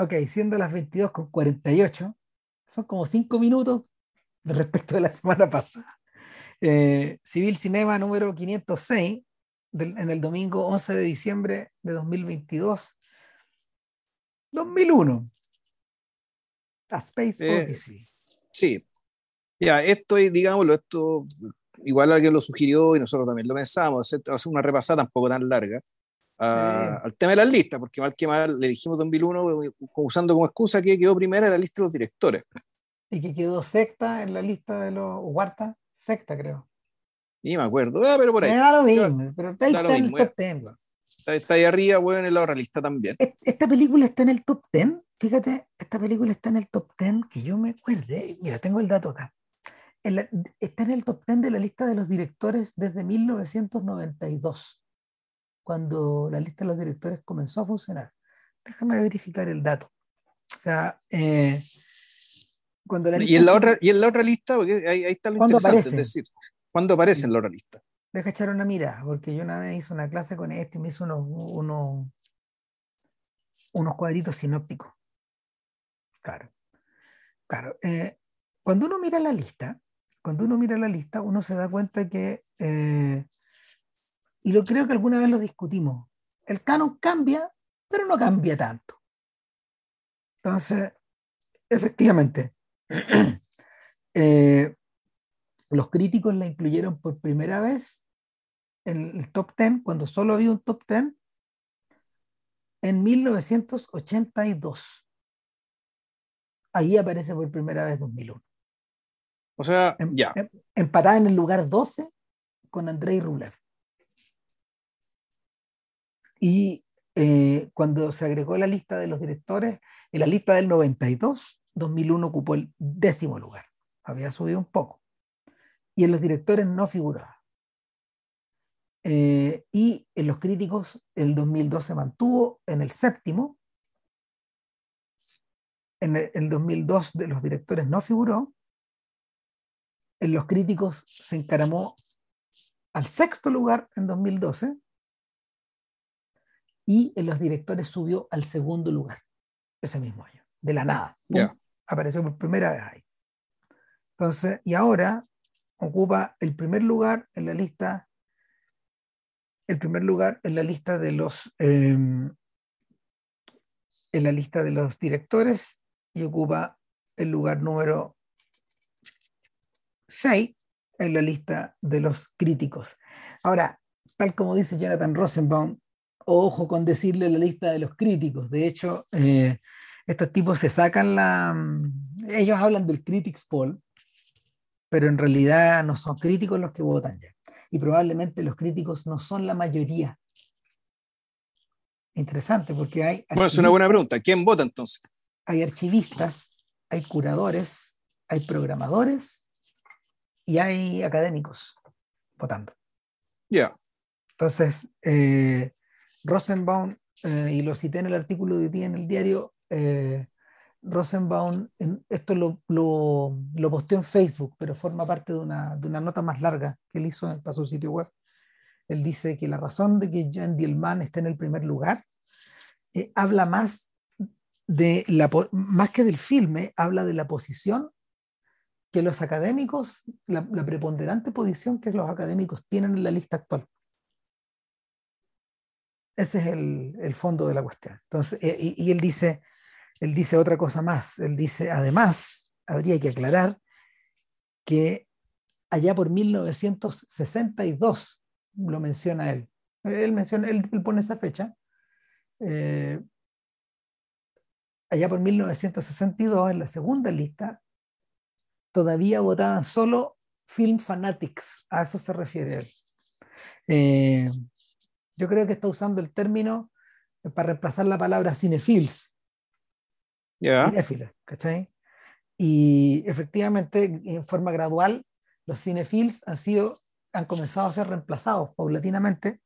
Ok, siendo las 22 con 48, son como 5 minutos respecto de la semana pasada. Eh, Civil Cinema número 506, en el domingo 11 de diciembre de 2022. 2001. A Space eh, Odyssey. Sí. Ya, esto, digámoslo, esto igual alguien lo sugirió y nosotros también lo pensamos, hacer una repasada tampoco tan larga al tema de las listas, porque mal que mal le elegimos 2001 eh, usando como excusa que quedó primera en la lista de los directores. Y que quedó sexta en la lista de los, cuarta, sexta creo. Y me acuerdo, ah, pero por ahí. Era lo mismo, pero está, está en el top 10. Está, ahí arriba, bueno, en la otra lista también. Esta película está en el top 10, fíjate, esta película está en el top 10, que yo me acuerde, mira, tengo el dato acá. está en el top 10 de la lista de los directores desde 1992 cuando la lista de los directores comenzó a funcionar. Déjame verificar el dato. O sea, eh, cuando la y, en la otra, y en la otra lista, porque ahí, está lo interesante, aparece? es decir, ¿cuándo aparece en la otra lista? Deja echar una mira, porque yo una vez hice una clase con este y me hizo unos, unos, unos cuadritos sinópticos. Claro. Claro. Eh, cuando uno mira la lista, cuando uno mira la lista, uno se da cuenta que eh, y lo creo que alguna vez lo discutimos. El canon cambia, pero no cambia tanto. Entonces, efectivamente, eh, los críticos la incluyeron por primera vez en el top 10, cuando solo había un top 10, en 1982. Ahí aparece por primera vez 2001. O sea, em, ya. Em, empatada en el lugar 12 con Andrei Rublev. Y eh, cuando se agregó la lista de los directores, en la lista del 92, 2001 ocupó el décimo lugar. Había subido un poco. Y en los directores no figuraba. Eh, y en los críticos, el 2002 se mantuvo en el séptimo. En el, el 2002 de los directores no figuró. En los críticos se encaramó al sexto lugar en 2012 y en los directores subió al segundo lugar ese mismo año, de la nada. Apareció por primera vez ahí. Entonces, y ahora ocupa el primer lugar en la lista, el primer lugar en la lista de los, em, en la lista de los directores y ocupa el lugar número 6 en la lista de los críticos. Ahora, tal como dice Jonathan Rosenbaum, ojo con decirle la lista de los críticos. De hecho, eh, estos tipos se sacan la... Mm, ellos hablan del Critics Poll, pero en realidad no son críticos los que votan ya. Y probablemente los críticos no son la mayoría. Interesante, porque hay... Bueno, es una buena pregunta. ¿Quién vota entonces? Hay archivistas, hay curadores, hay programadores y hay académicos votando. Ya. Entonces, eh, Rosenbaum, eh, y lo cité en el artículo de día en el diario, eh, Rosenbaum, esto lo, lo, posteó en Facebook, pero forma parte de una, de una nota más larga que él hizo para su sitio web. Él dice que la razón de que Jean Dielman esté en el primer lugar eh, habla más de la, más que del filme, habla de la posición que los académicos, la preponderante posición que los académicos tienen en la lista actual. Ese es el, fondo de la cuestión. Entonces, eh, y, él, dice, él dice otra cosa más. Él dice, además, habría que aclarar que allá por 1962, lo menciona él, él, menciona, él, pone esa fecha, eh, allá por 1962, en la segunda lista, todavía votaban solo film fanatics, a eso se refiere él. Eh, yo creo que está usando el término para reemplazar la palabra cinefils. Yeah. ¿cachai? Y efectivamente, en forma gradual, los cinefils han sido, han comenzado a ser reemplazados paulatinamente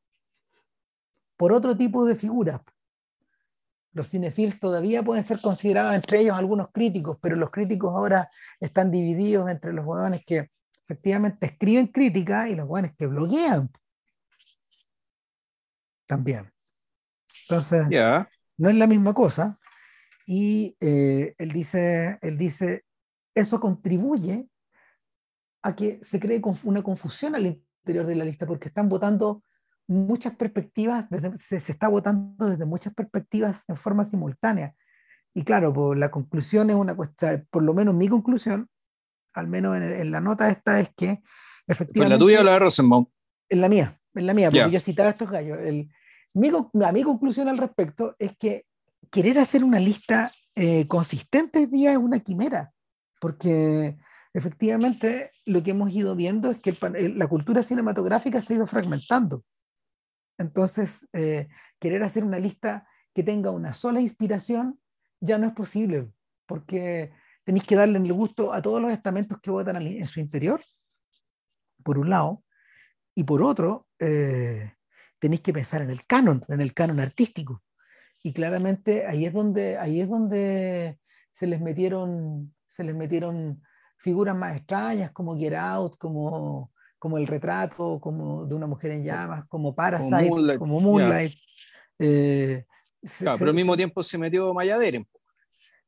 por otro tipo de figuras. Los cinefils todavía pueden ser considerados entre ellos algunos críticos, pero los críticos ahora están divididos entre los jóvenes que efectivamente escriben crítica y los jóvenes que bloguean también. Entonces, no es la misma cosa. Y eh, él, dice, él dice, eso contribuye a que se cree una confusión al interior de la lista, porque están votando muchas perspectivas, se, está votando desde muchas perspectivas en forma simultánea. Y claro, pues, la conclusión es una cuestión, por lo menos mi conclusión, al menos en, la nota esta, es que efectivamente... ¿En la tuya o la de Rosenbaum? En la mía, en la mía, porque yo citaba a estos gallos. El, mi, mi, conclusión al respecto es que querer hacer una lista eh, consistente día es una quimera, porque efectivamente lo que hemos ido viendo es que la cultura cinematográfica se ha ido fragmentando. Entonces, eh, querer hacer una lista que tenga una sola inspiración ya no es posible, porque tenéis que darle el gusto a todos los estamentos que votan en su interior, por un lado, y por otro, eh, tenéis que pensar en el canon, en el canon artístico. Y claramente ahí es donde, ahí es donde se les metieron, se les metieron figuras más extrañas como Get Out, como, como El retrato, como de una mujer en llamas, como Parasite, como Moonlight. Eh, pero al mismo tiempo se metió Mayaderen.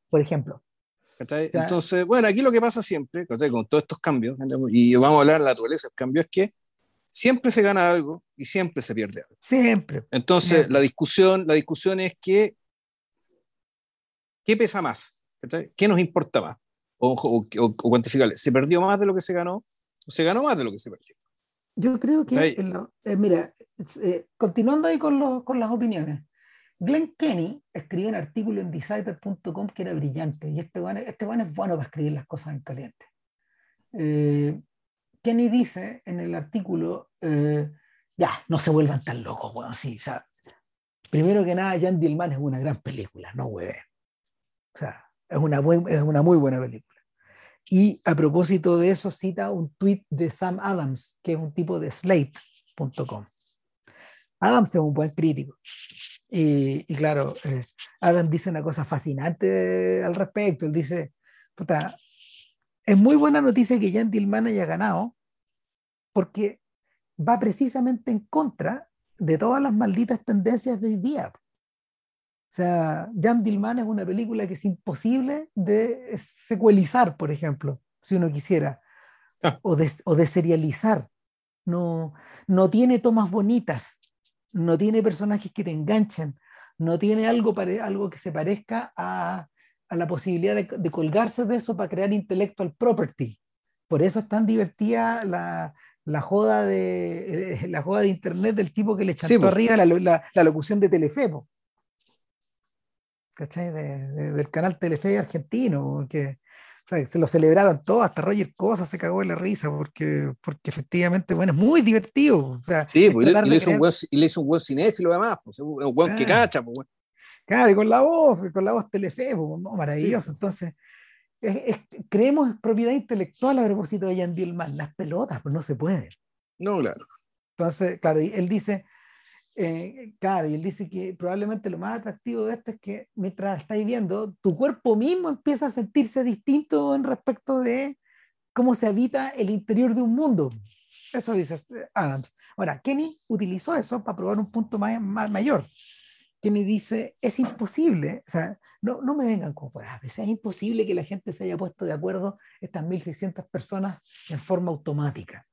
Por ejemplo. Entonces, bueno, aquí lo que pasa siempre, con todos estos cambios, y vamos a hablar de la naturaleza, el cambio es que siempre se gana algo y siempre se pierde algo. Siempre. Entonces, la discusión, la discusión es que, ¿qué pesa más? ¿Qué nos importa más? o, cuantificarle, ¿se perdió más de lo que se ganó o se ganó más de lo que se perdió? Yo creo que, eh, mira, eh, continuando ahí con, con las opiniones, Glenn Kenny escribió un artículo en decider.com que era brillante y este bueno, este es bueno para escribir las cosas en caliente. Eh, Kenny dice en el artículo, ya, no se vuelvan tan locos, bueno, sí, o sea, primero que nada, Jan Dillman es una gran película, no güey. O sea, es una, es una muy buena película. Y a propósito de eso, cita un tweet de Sam Adams, que es un tipo de slate.com. Adams es un buen crítico. Y, y claro, eh, Adams dice una cosa fascinante al respecto. Él dice, puta, es muy buena noticia que Jan Dillman haya ganado, porque va precisamente en contra de todas las malditas tendencias de hoy día. O sea, Jan Dillman es una película que es imposible de secuelizar, por ejemplo, si uno quisiera, ah. o, de, o de serializar. No, no tiene tomas bonitas, no tiene personajes que te enganchen, no tiene algo, algo que se parezca a, a la posibilidad de, de, colgarse de eso para crear intellectual property. Por eso es tan divertida la, la joda, de, eh, la joda de internet del tipo que le echó arriba la, la, la, locución de Telefepo. ¿cachai? del canal Telefe argentino, que se lo celebraron todos, hasta Roger Cosa se cagó en la risa, porque, porque efectivamente, bueno, es muy divertido. sí, pues, y, le hizo un buen, y, le hizo un buen cinéfilo además, pues, un buen que cacha. Pues, Claro, y con la voz, con la voz Telefe, pues, maravilloso. Entonces, creemos en propiedad intelectual a propósito de Jan Dillman, las pelotas, pues no se puede. No, claro. Entonces, claro, él dice, eh, claro, y él dice que probablemente lo más atractivo de esto es que mientras estáis viendo, tu cuerpo mismo empieza a sentirse distinto en respecto de cómo se habita el interior de un mundo. Eso dice Adams. Ahora, Kenny utilizó eso para probar un punto más, mayor. Kenny dice, es imposible, o sea, no, no me vengan con es imposible que la gente se haya puesto de acuerdo, estas 1.600 personas, en forma automática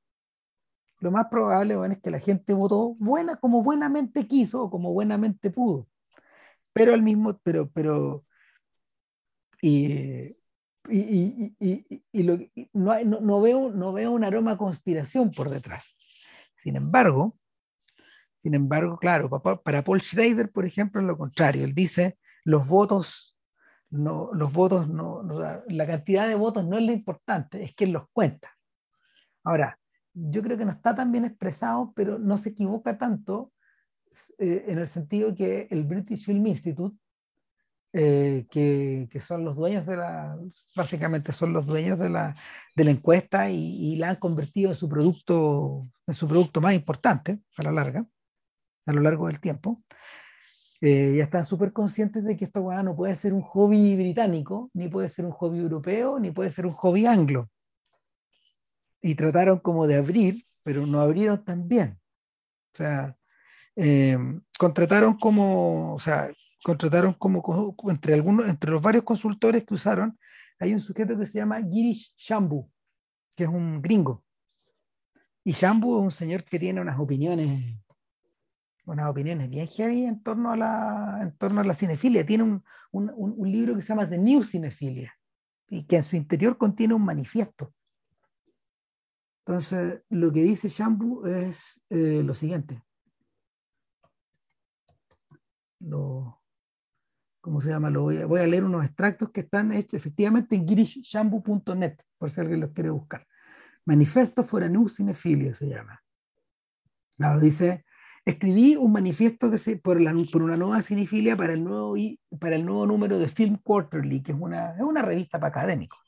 lo más probable es que la gente votó buena como buenamente quiso o como buenamente pudo. Pero al mismo, pero, pero, y, y, y, y lo, no, no, veo, no veo un aroma a conspiración por detrás. Sin embargo, sin embargo, claro, para, Paul Schrader, por ejemplo, es lo contrario. Él dice, los votos, no, los votos, no, la cantidad de votos no es lo importante, es quien los cuenta. Ahora, yo creo que no está tan bien expresado, pero no se equivoca tanto eh, en el sentido que el British Film Institute, eh, que, que, son los dueños de la, básicamente son los dueños de la, de la encuesta y, la han convertido en su producto, en su producto más importante a la larga, a lo largo del tiempo. Eh, ya están súper conscientes de que esta hueá no puede ser un hobby británico, ni puede ser un hobby europeo, ni puede ser un hobby anglo y trataron como de abrir, pero no abrieron tan bien. O sea, eh, contrataron como, o sea, contrataron como, entre algunos, entre los varios consultores que usaron, hay un sujeto que se llama Girish Shambu, que es un gringo. Y Shambu es un señor que tiene unas opiniones, unas opiniones bien heavy en torno a la, en torno a la cinefilia. Tiene un, un, un libro que se llama The New Cinefilia y que en su interior contiene un manifiesto. Entonces, lo que dice Shambu es eh, lo siguiente. Lo, ¿Cómo se llama? Lo voy, a, voy a leer unos extractos que están hechos efectivamente en girishshambu.net, por si alguien los quiere buscar. Manifesto for a New Cinephilia se llama. Ahora dice, escribí un manifiesto que se, por, una nueva cinefilia para el nuevo, para el nuevo número de Film Quarterly, que es una, es una revista para académicos.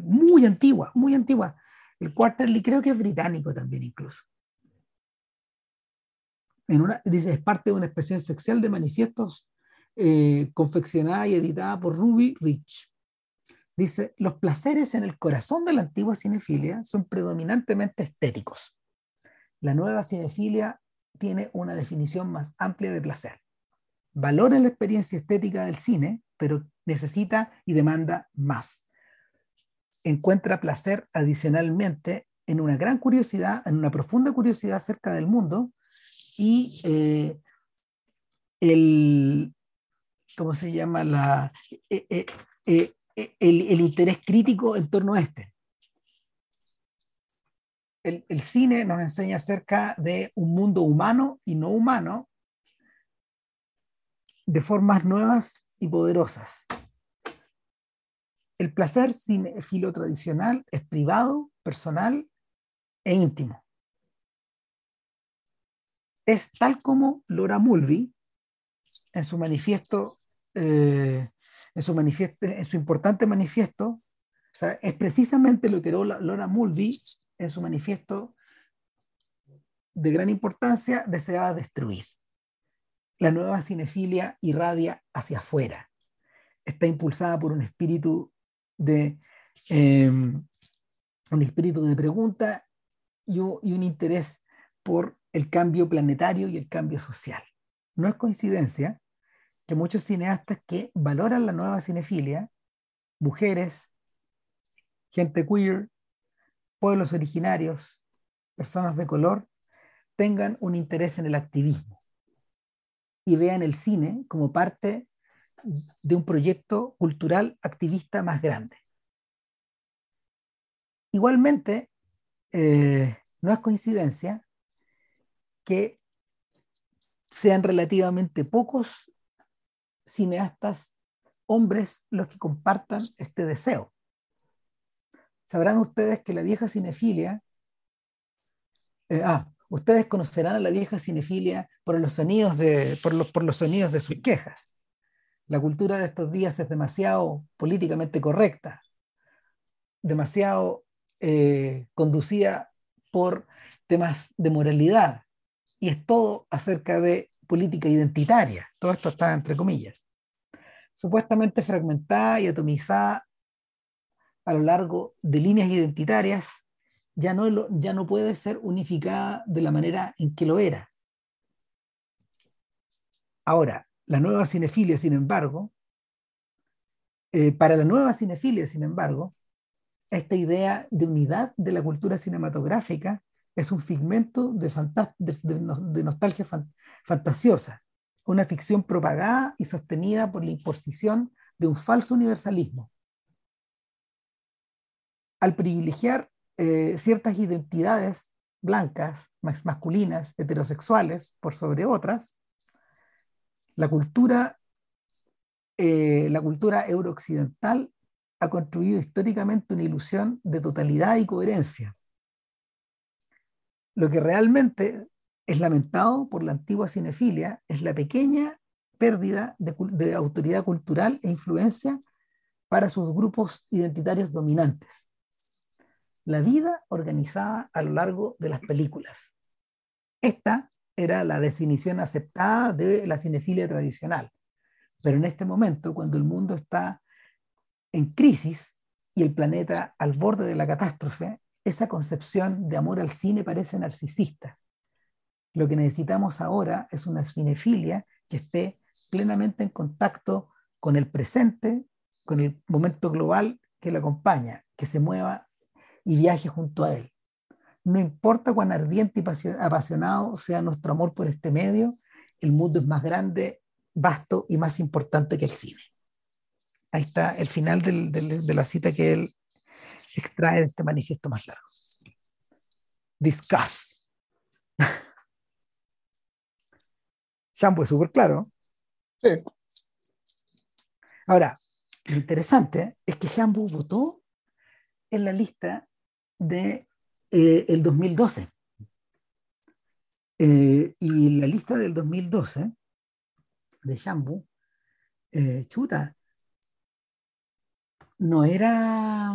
Muy antigua, muy antigua. El Quarterly creo que es británico también incluso. En una, dice, es parte de una expresión sexual de manifiestos eh, confeccionada y editada por Ruby Rich. Dice, los placeres en el corazón de la antigua cinefilia son predominantemente estéticos. La nueva cinefilia tiene una definición más amplia de placer. Valora la experiencia estética del cine, pero necesita y demanda más. Encuentra placer adicionalmente en una gran curiosidad, en una profunda curiosidad acerca del mundo y eh, el, ¿cómo se llama? La, eh, eh, el, interés crítico en torno a este. El, cine nos enseña acerca de un mundo humano y no humano de formas nuevas y poderosas. El placer cinefilo tradicional es privado, personal e íntimo. Es tal como Laura Mulvey, en su manifiesto eh, en su importante manifiesto, es precisamente lo que Laura Mulvey en su manifiesto de gran importancia deseaba destruir. La nueva cinefilia irradia hacia afuera. Está impulsada por un espíritu de em, un espíritu de pregunta y un interés por el cambio planetario y el cambio social. No es coincidencia que muchos cineastas que valoran la nueva cinefilia, mujeres, gente queer, pueblos originarios, personas de color, tengan un interés en el activismo y vean el cine como parte de un proyecto cultural activista más grande. Igualmente, eh, no es coincidencia que sean relativamente pocos cineastas hombres los que compartan este deseo. Sabrán ustedes que la vieja cinefilia, eh, ah, ustedes conocerán a la vieja cinefilia por los sonidos de, por los, por los sonidos de sus quejas. La cultura de estos días es demasiado políticamente correcta, demasiado eh, conducida por temas de moralidad, y es todo acerca de política identitaria. Todo esto está entre comillas. Supuestamente fragmentada y atomizada a lo largo de líneas identitarias, ya no, ya no puede ser unificada de la manera en que lo era. Ahora, la nueva cinefilia, sin embargo, eh, para la nueva cinefilia, sin embargo, esta idea de unidad de la cultura cinematográfica es un figmento de, de, nostalgia fantasiosa, una ficción propagada y sostenida por la imposición de un falso universalismo. Al privilegiar eh, ciertas identidades blancas, masculinas, heterosexuales, por sobre otras, la cultura, eh, la cultura eurooccidental ha construido históricamente una ilusión de totalidad y coherencia, lo que realmente es lamentado por la antigua cinefilia es la pequeña pérdida de, autoridad cultural e influencia para sus grupos identitarios dominantes. La vida organizada a lo largo de las películas. Esta era la definición aceptada de la cinefilia tradicional. Pero en este momento, cuando el mundo está en crisis y el planeta al borde de la catástrofe, esa concepción de amor al cine parece narcisista. Lo que necesitamos ahora es una cinefilia que esté plenamente en contacto con el presente, con el momento global que le acompaña, que se mueva y viaje junto a él. No importa cuán ardiente y apasionado sea nuestro amor por este medio, el mundo es más grande, vasto y más importante que el cine. Ahí está el final del, del, de la cita que él extrae de este manifiesto más largo. Discuss. Shampoo es súper claro. Sí. Ahora, lo interesante es que Shampoo votó en la lista de eh, el 2012. Eh, y la lista del 2012 de Shampoo, eh, chuta, no era,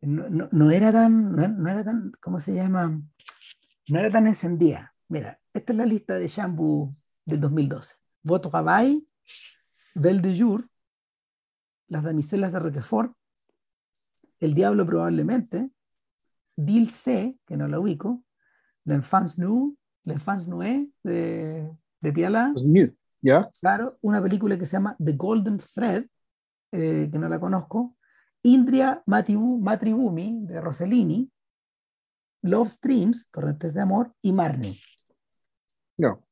no, no, era tan, no, era tan, ¿cómo se llama? No era tan encendida. Mira, esta es la lista de Shampoo del 2012. Voto Gabay, Belle de Jour, Las Damiselas de Roquefort, El Diablo probablemente, Dil C, que no la ubico, L'Enfance Nou, L'Enfance Noé de, de Piala. ¿Ya? Claro, una película que se llama The Golden Thread, eh, que no la conozco, Indria Matribumi de Rossellini, Love Streams, Torrentes de Amor, y Marnie. No.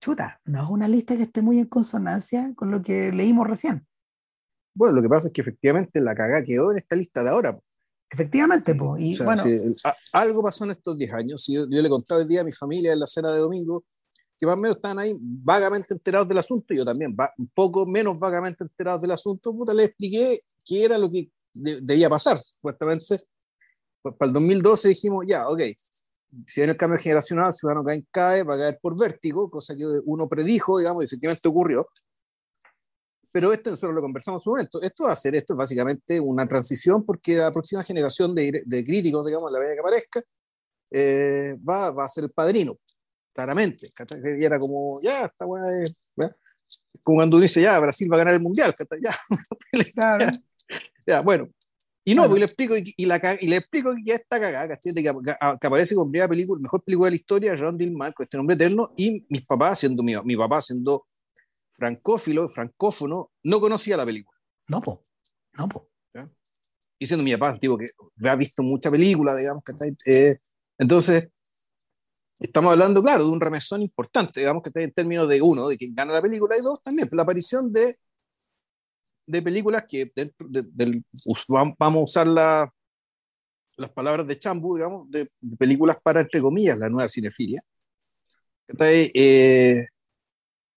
Chuta, no es una lista que esté muy en consonancia con lo que leímos recién. Bueno, lo que pasa es que efectivamente la cagada quedó en esta lista de ahora. Efectivamente, pues. Y bueno, algo pasó en estos 10 años. Yo, yo le contaba el día a mi familia en la cena de domingo que más o menos estaban ahí vagamente enterados del asunto, y yo también, un poco menos vagamente enterados del asunto, puta, le expliqué qué era lo que debía pasar, supuestamente. Pues para el 2012 dijimos, ya, ok, si en el cambio generacional, el ciudadano cae, cae, va a caer por vértigo, cosa que uno predijo, digamos, y efectivamente ocurrió. Pero esto nosotros lo conversamos en su momento. Esto va a ser, esto es básicamente una transición porque la próxima generación de, de críticos, digamos, la vez que aparezca, eh, va, va a ser el padrino claramente. Y era como, ya, esta weá es. Como cuando dice, ya, Brasil va a ganar el mundial, ya. ya, bueno. Y no, pues, le explico, y, la, y le explico que ya está cagada, que, que, aparece con primera película, mejor película de la historia, John Dillman, con este nombre eterno, y mis papás, siendo mi, mi papá siendo francófilo, francófono, no conocía la película. No, po. No, po. Y siendo mi papá, digo que ha visto mucha película, digamos, que eh, entonces, estamos hablando, claro, de un remesón importante, digamos que está en términos de uno, de quien gana la película, y dos, también la aparición de, de películas que dentro del, vamos a usar la, las palabras de Chambu, digamos, de, películas para, entre comillas, la nueva cinefilia. Eh,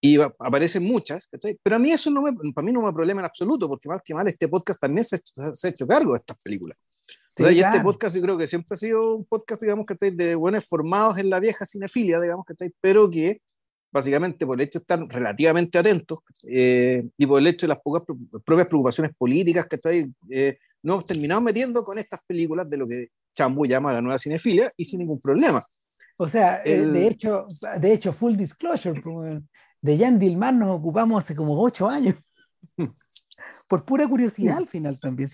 y aparecen muchas, pero a mí eso no me, para mí no me problema en absoluto, porque más que mal este podcast también se, ha hecho cargo de estas películas. Y este podcast yo creo que siempre ha sido un podcast, digamos, que estáis de buenos formados en la vieja cinefilia, digamos, que estáis, pero que básicamente por el hecho de estar relativamente atentos eh, y por el hecho de las pocas propias preocupaciones políticas que estáis, eh, nos hemos terminado metiendo con estas películas de lo que Chambu llama la nueva cinefilia y sin ningún problema. O sea, eh, de, hecho, de hecho, full disclosure, de Jan Dilman nos ocupamos hace como ocho años. por pura curiosidad al final también.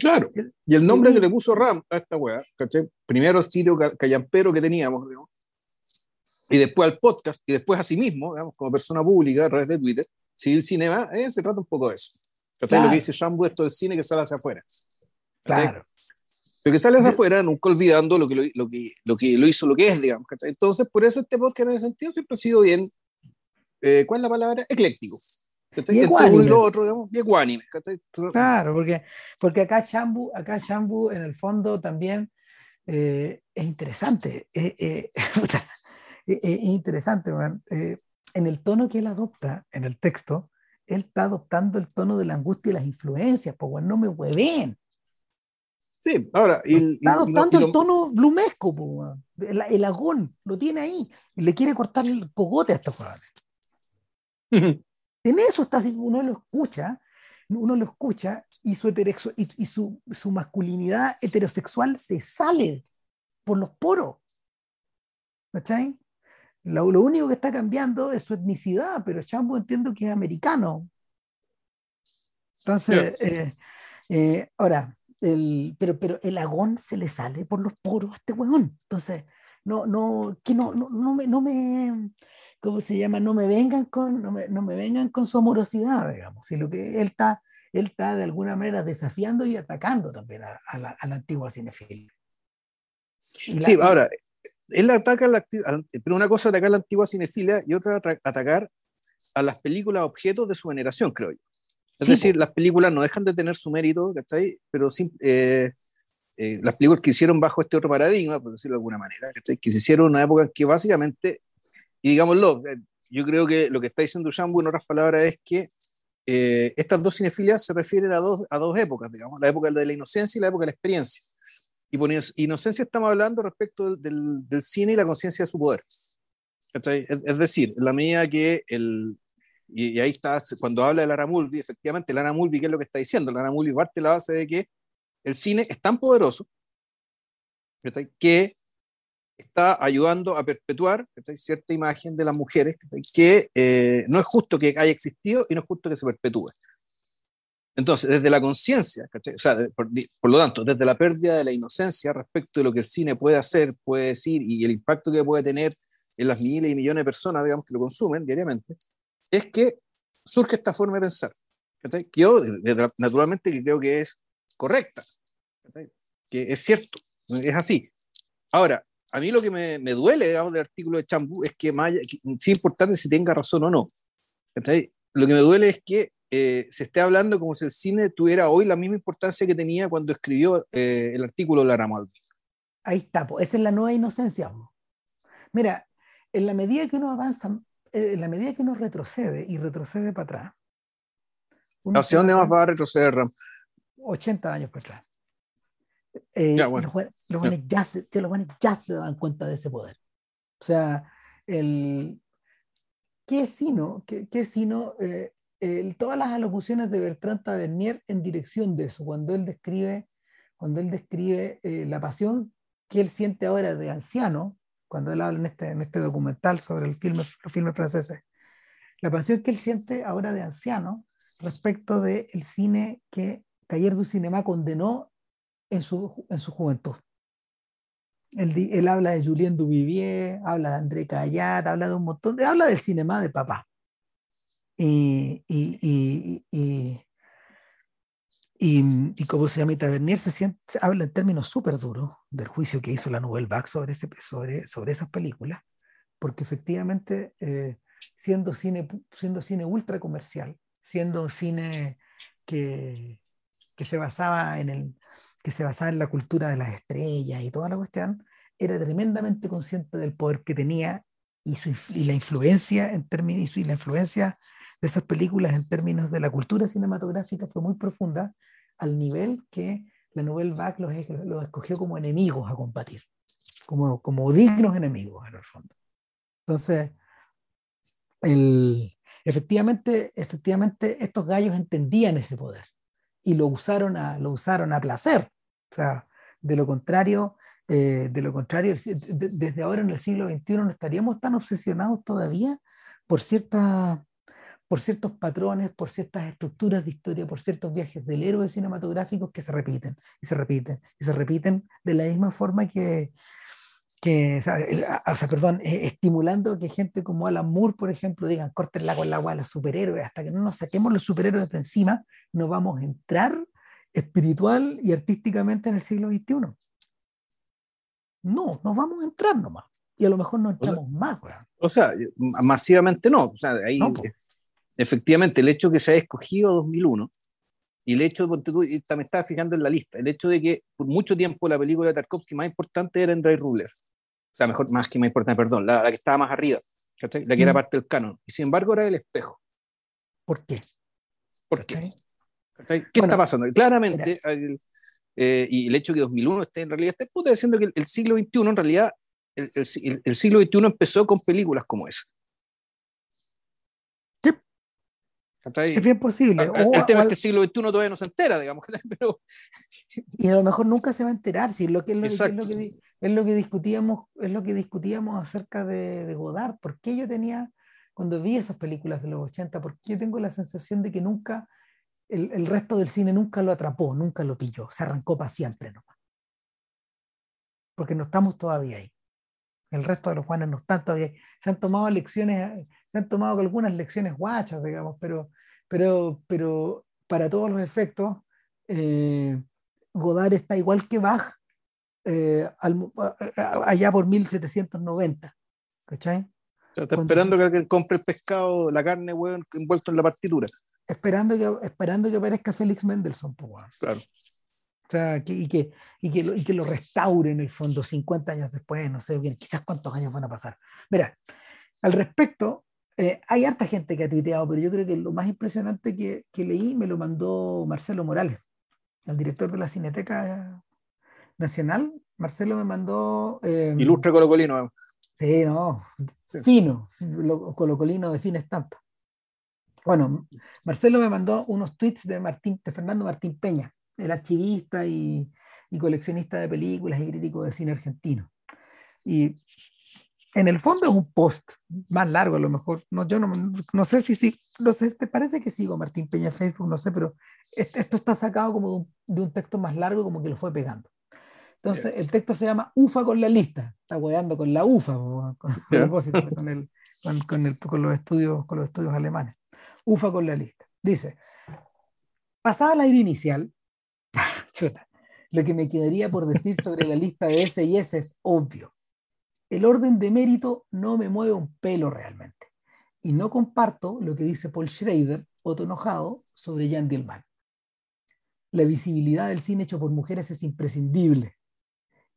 claro. y el nombre que le puso Ram a esta weá, Primero el sitio callampero que teníamos, y después al podcast, y después a sí mismo, digamos, como persona pública a través de Twitter, Civil Cinema, eh, se trata un poco de eso. Claro. Lo que dice Shambu, esto del cine que sale hacia afuera. Claro. Pero que sale hacia afuera, nunca olvidando lo que lo, lo, que, lo que lo hizo lo que es, digamos. Entonces, por eso este podcast en ese sentido siempre ha sido bien, eh, ¿cuál es la palabra? Ecléctico. Y ecuánime. otro, ecuánime. Claro, porque, porque acá Shambu, acá Shambu en el fondo también eh, es interesante. Eh, eh, es interesante, en el tono que él adopta en el texto, él está adoptando el tono de la angustia y las influencias, pues no me hueven. Sí, ahora. está adoptando el tono blumesco, el, el, agón, lo tiene ahí. Y le quiere cortar el cogote a estos jugadores. En eso está, uno lo escucha, uno lo escucha y su, y, su, su, masculinidad heterosexual se sale por los poros. ¿Cachai? Lo, único que está cambiando es su etnicidad, pero Chambo entiendo que es americano. Entonces, eh, eh, ahora, el, pero, pero el agón se le sale por los poros a este huevón. Entonces, no, no, que no, no, no, me, no me ¿cómo se llama? No me vengan con, no me, no me vengan con su amorosidad, digamos. Si lo que él está, él está de alguna manera desafiando y atacando también a, a la, a la antigua cinefilia. Sí, ahora, él ataca, la, pero una cosa atacar la antigua cinefilia y otra atacar a las películas objetos de su generación, creo yo. Es decir, las películas no dejan de tener su mérito, ¿cachai? Pero sin, eh, eh, las películas que hicieron bajo este otro paradigma, por decirlo de alguna manera, que se hicieron en una época en que básicamente, y digámoslo, eh, yo creo que lo que está diciendo Jambu en otras palabras es que eh, estas dos cinefilias se refieren a dos, a dos épocas, digamos, la época de la inocencia y la época de la experiencia. Y por inocencia estamos hablando respecto del, del, cine y la conciencia de su poder. Es, es, decir, en la medida que el... Y, y, ahí está, cuando habla de Lara Mulvey, efectivamente, Lara Mulvey, ¿qué es lo que está diciendo? Lara Mulvey parte la base de que el cine es tan poderoso que está ayudando a perpetuar cierta imagen de las mujeres que eh, no es justo que haya existido y no es justo que se perpetúe. Entonces, desde la conciencia, o sea, por, por, lo tanto, desde la pérdida de la inocencia respecto de lo que el cine puede hacer, puede decir y el impacto que puede tener en las miles y millones de personas, digamos, que lo consumen diariamente, es que surge esta forma de pensar. Que yo, naturalmente, creo que es correcta, que es cierto, es así. Ahora, a mí lo que me, me duele, digamos, del artículo de Chambú es que, que sin importar si tenga razón o no, lo que me duele es que eh, se esté hablando como si el cine tuviera hoy la misma importancia que tenía cuando escribió eh, el artículo de Lara Malvi. Ahí está, pues, esa es la nueva inocencia. Mira, en la medida que uno avanza, eh, en la medida que uno retrocede y retrocede para atrás. ¿Hacia dónde más va a retroceder, Ram? 80 años para atrás. Eh, ya, bueno. Los buenos ya. se, ya se dan cuenta de ese poder. O sea, el, ¿qué sino, qué, qué sino eh, el, todas las alocuciones de Bertrand Tavernier en dirección de eso, cuando él describe, cuando él describe eh, la pasión que él siente ahora de anciano, cuando él habla en este, en este documental sobre el filme, los filmes franceses, la pasión que él siente ahora de anciano respecto del el cine que Cayer du Cinema condenó en su, en su juventud. Él, él, habla de Julien Duvivier, habla de André Callat, habla de un montón, habla del cinema de papá. Y, y, y, y, como se llama Tavernier, se, siente, se habla en términos súper duros del juicio que hizo la Nouvelle Vague sobre, ese, sobre, sobre esas películas, porque efectivamente, eh, siendo, cine, siendo cine ultra comercial, siendo un cine que, que se basaba en el, que se basaba en la cultura de las estrellas y toda la cuestión, era tremendamente consciente del poder que tenía y, su, y la influencia en términos y la influencia de esas películas en términos de la cultura cinematográfica fue muy profunda al nivel que la Nouvelle Vague los, los escogió como enemigos a combatir, como, como dignos enemigos en el fondo. Entonces, el, efectivamente, efectivamente estos gallos entendían ese poder y lo usaron a, lo usaron a placer. O sea, de lo contrario, eh, de lo contrario, desde ahora en el siglo XXI no estaríamos tan obsesionados todavía por, cierta, por ciertos patrones, por ciertas estructuras de historia, por ciertos viajes del héroe cinematográficos que se repiten y se repiten y se repiten de la misma forma que, que, o sea, perdón, eh, estimulando que gente como Alan Moore, por ejemplo, digan, corten con el agua a los superhéroes, hasta que no nos saquemos los superhéroes de encima, no vamos a entrar espiritual y artísticamente en el siglo XXI. No, nos vamos a entrar nomás. Y a lo mejor no entramos o sea, más. O sea, masivamente no. O sea, ahí, no, efectivamente, el hecho que se haya escogido 2001 y el hecho, de, me estaba fijando en la lista, el hecho de que por mucho tiempo la película de Tarkovsky más importante era Andrei Rublev. O sea, mejor, más que más importante, perdón, la, la que estaba más arriba, ¿cachai? la que era parte del canon. Y sin embargo era el espejo. ¿Por qué? ¿Por qué? ¿Qué bueno, está pasando? Claramente, el, eh, y el hecho de que 2001 esté en realidad, esté puta diciendo que el, el, siglo XXI en realidad, el, siglo XXI empezó con películas como esa. Es bien posible. O, el tema es que el siglo XXI todavía no se entera, digamos. Pero... Y a lo mejor nunca se va a enterar, si es lo que, es lo, es lo que, es lo que discutíamos, es lo que discutíamos acerca de, de Godard. ¿Por qué yo tenía, cuando vi esas películas de los 80, por qué yo tengo la sensación de que nunca, el, el resto del cine nunca lo atrapó, nunca lo pilló, se arrancó para siempre nomás? Porque no estamos todavía ahí. El resto de los Juanes no están todavía. Se han tomado lecciones, se han tomado algunas lecciones guachas, digamos, pero, pero, pero para todos los efectos, eh, Godard está igual que Bach eh, allá por 1790. ¿Cachai? Está esperando que alguien compre el pescado, la carne, weón, envuelto en la partitura. Esperando que, esperando que aparezca Félix Mendelssohn, pues, Claro. O sea, que, y, que, y, que lo, y que lo restaure en el fondo 50 años después, no sé bien, quizás cuántos años van a pasar. Mira, al respecto, eh, hay harta gente que ha tuiteado, pero yo creo que lo más impresionante que, que leí me lo mandó Marcelo Morales, el director de la Cineteca Nacional. Marcelo me mandó... Eh, Ilustre colocolino. Sí, no, fino, colocolino de fina estampa. Bueno, Marcelo me mandó unos tweets de, Martín, de Fernando Martín Peña, el archivista y, coleccionista de películas y crítico de cine argentino. Y en el fondo es un post más largo a lo mejor. No, yo no, no sé si sí, no sé, me parece que sigo Martín Peña en Facebook, no sé, pero esto está sacado como de un, de un, texto más largo, como que lo fue pegando. Entonces, el texto se llama UFA con la lista. Está hueando con la UFA, con, con, el, con, el, con, los estudios, con los estudios alemanes. UFA con la lista. Dice, pasada la ira inicial, lo que me quedaría por decir sobre la lista de S y S es obvio. El orden de mérito no me mueve un pelo realmente. Y no comparto lo que dice Paul Schrader, otro enojado, sobre Jan Dillman. La visibilidad del cine hecho por mujeres es imprescindible,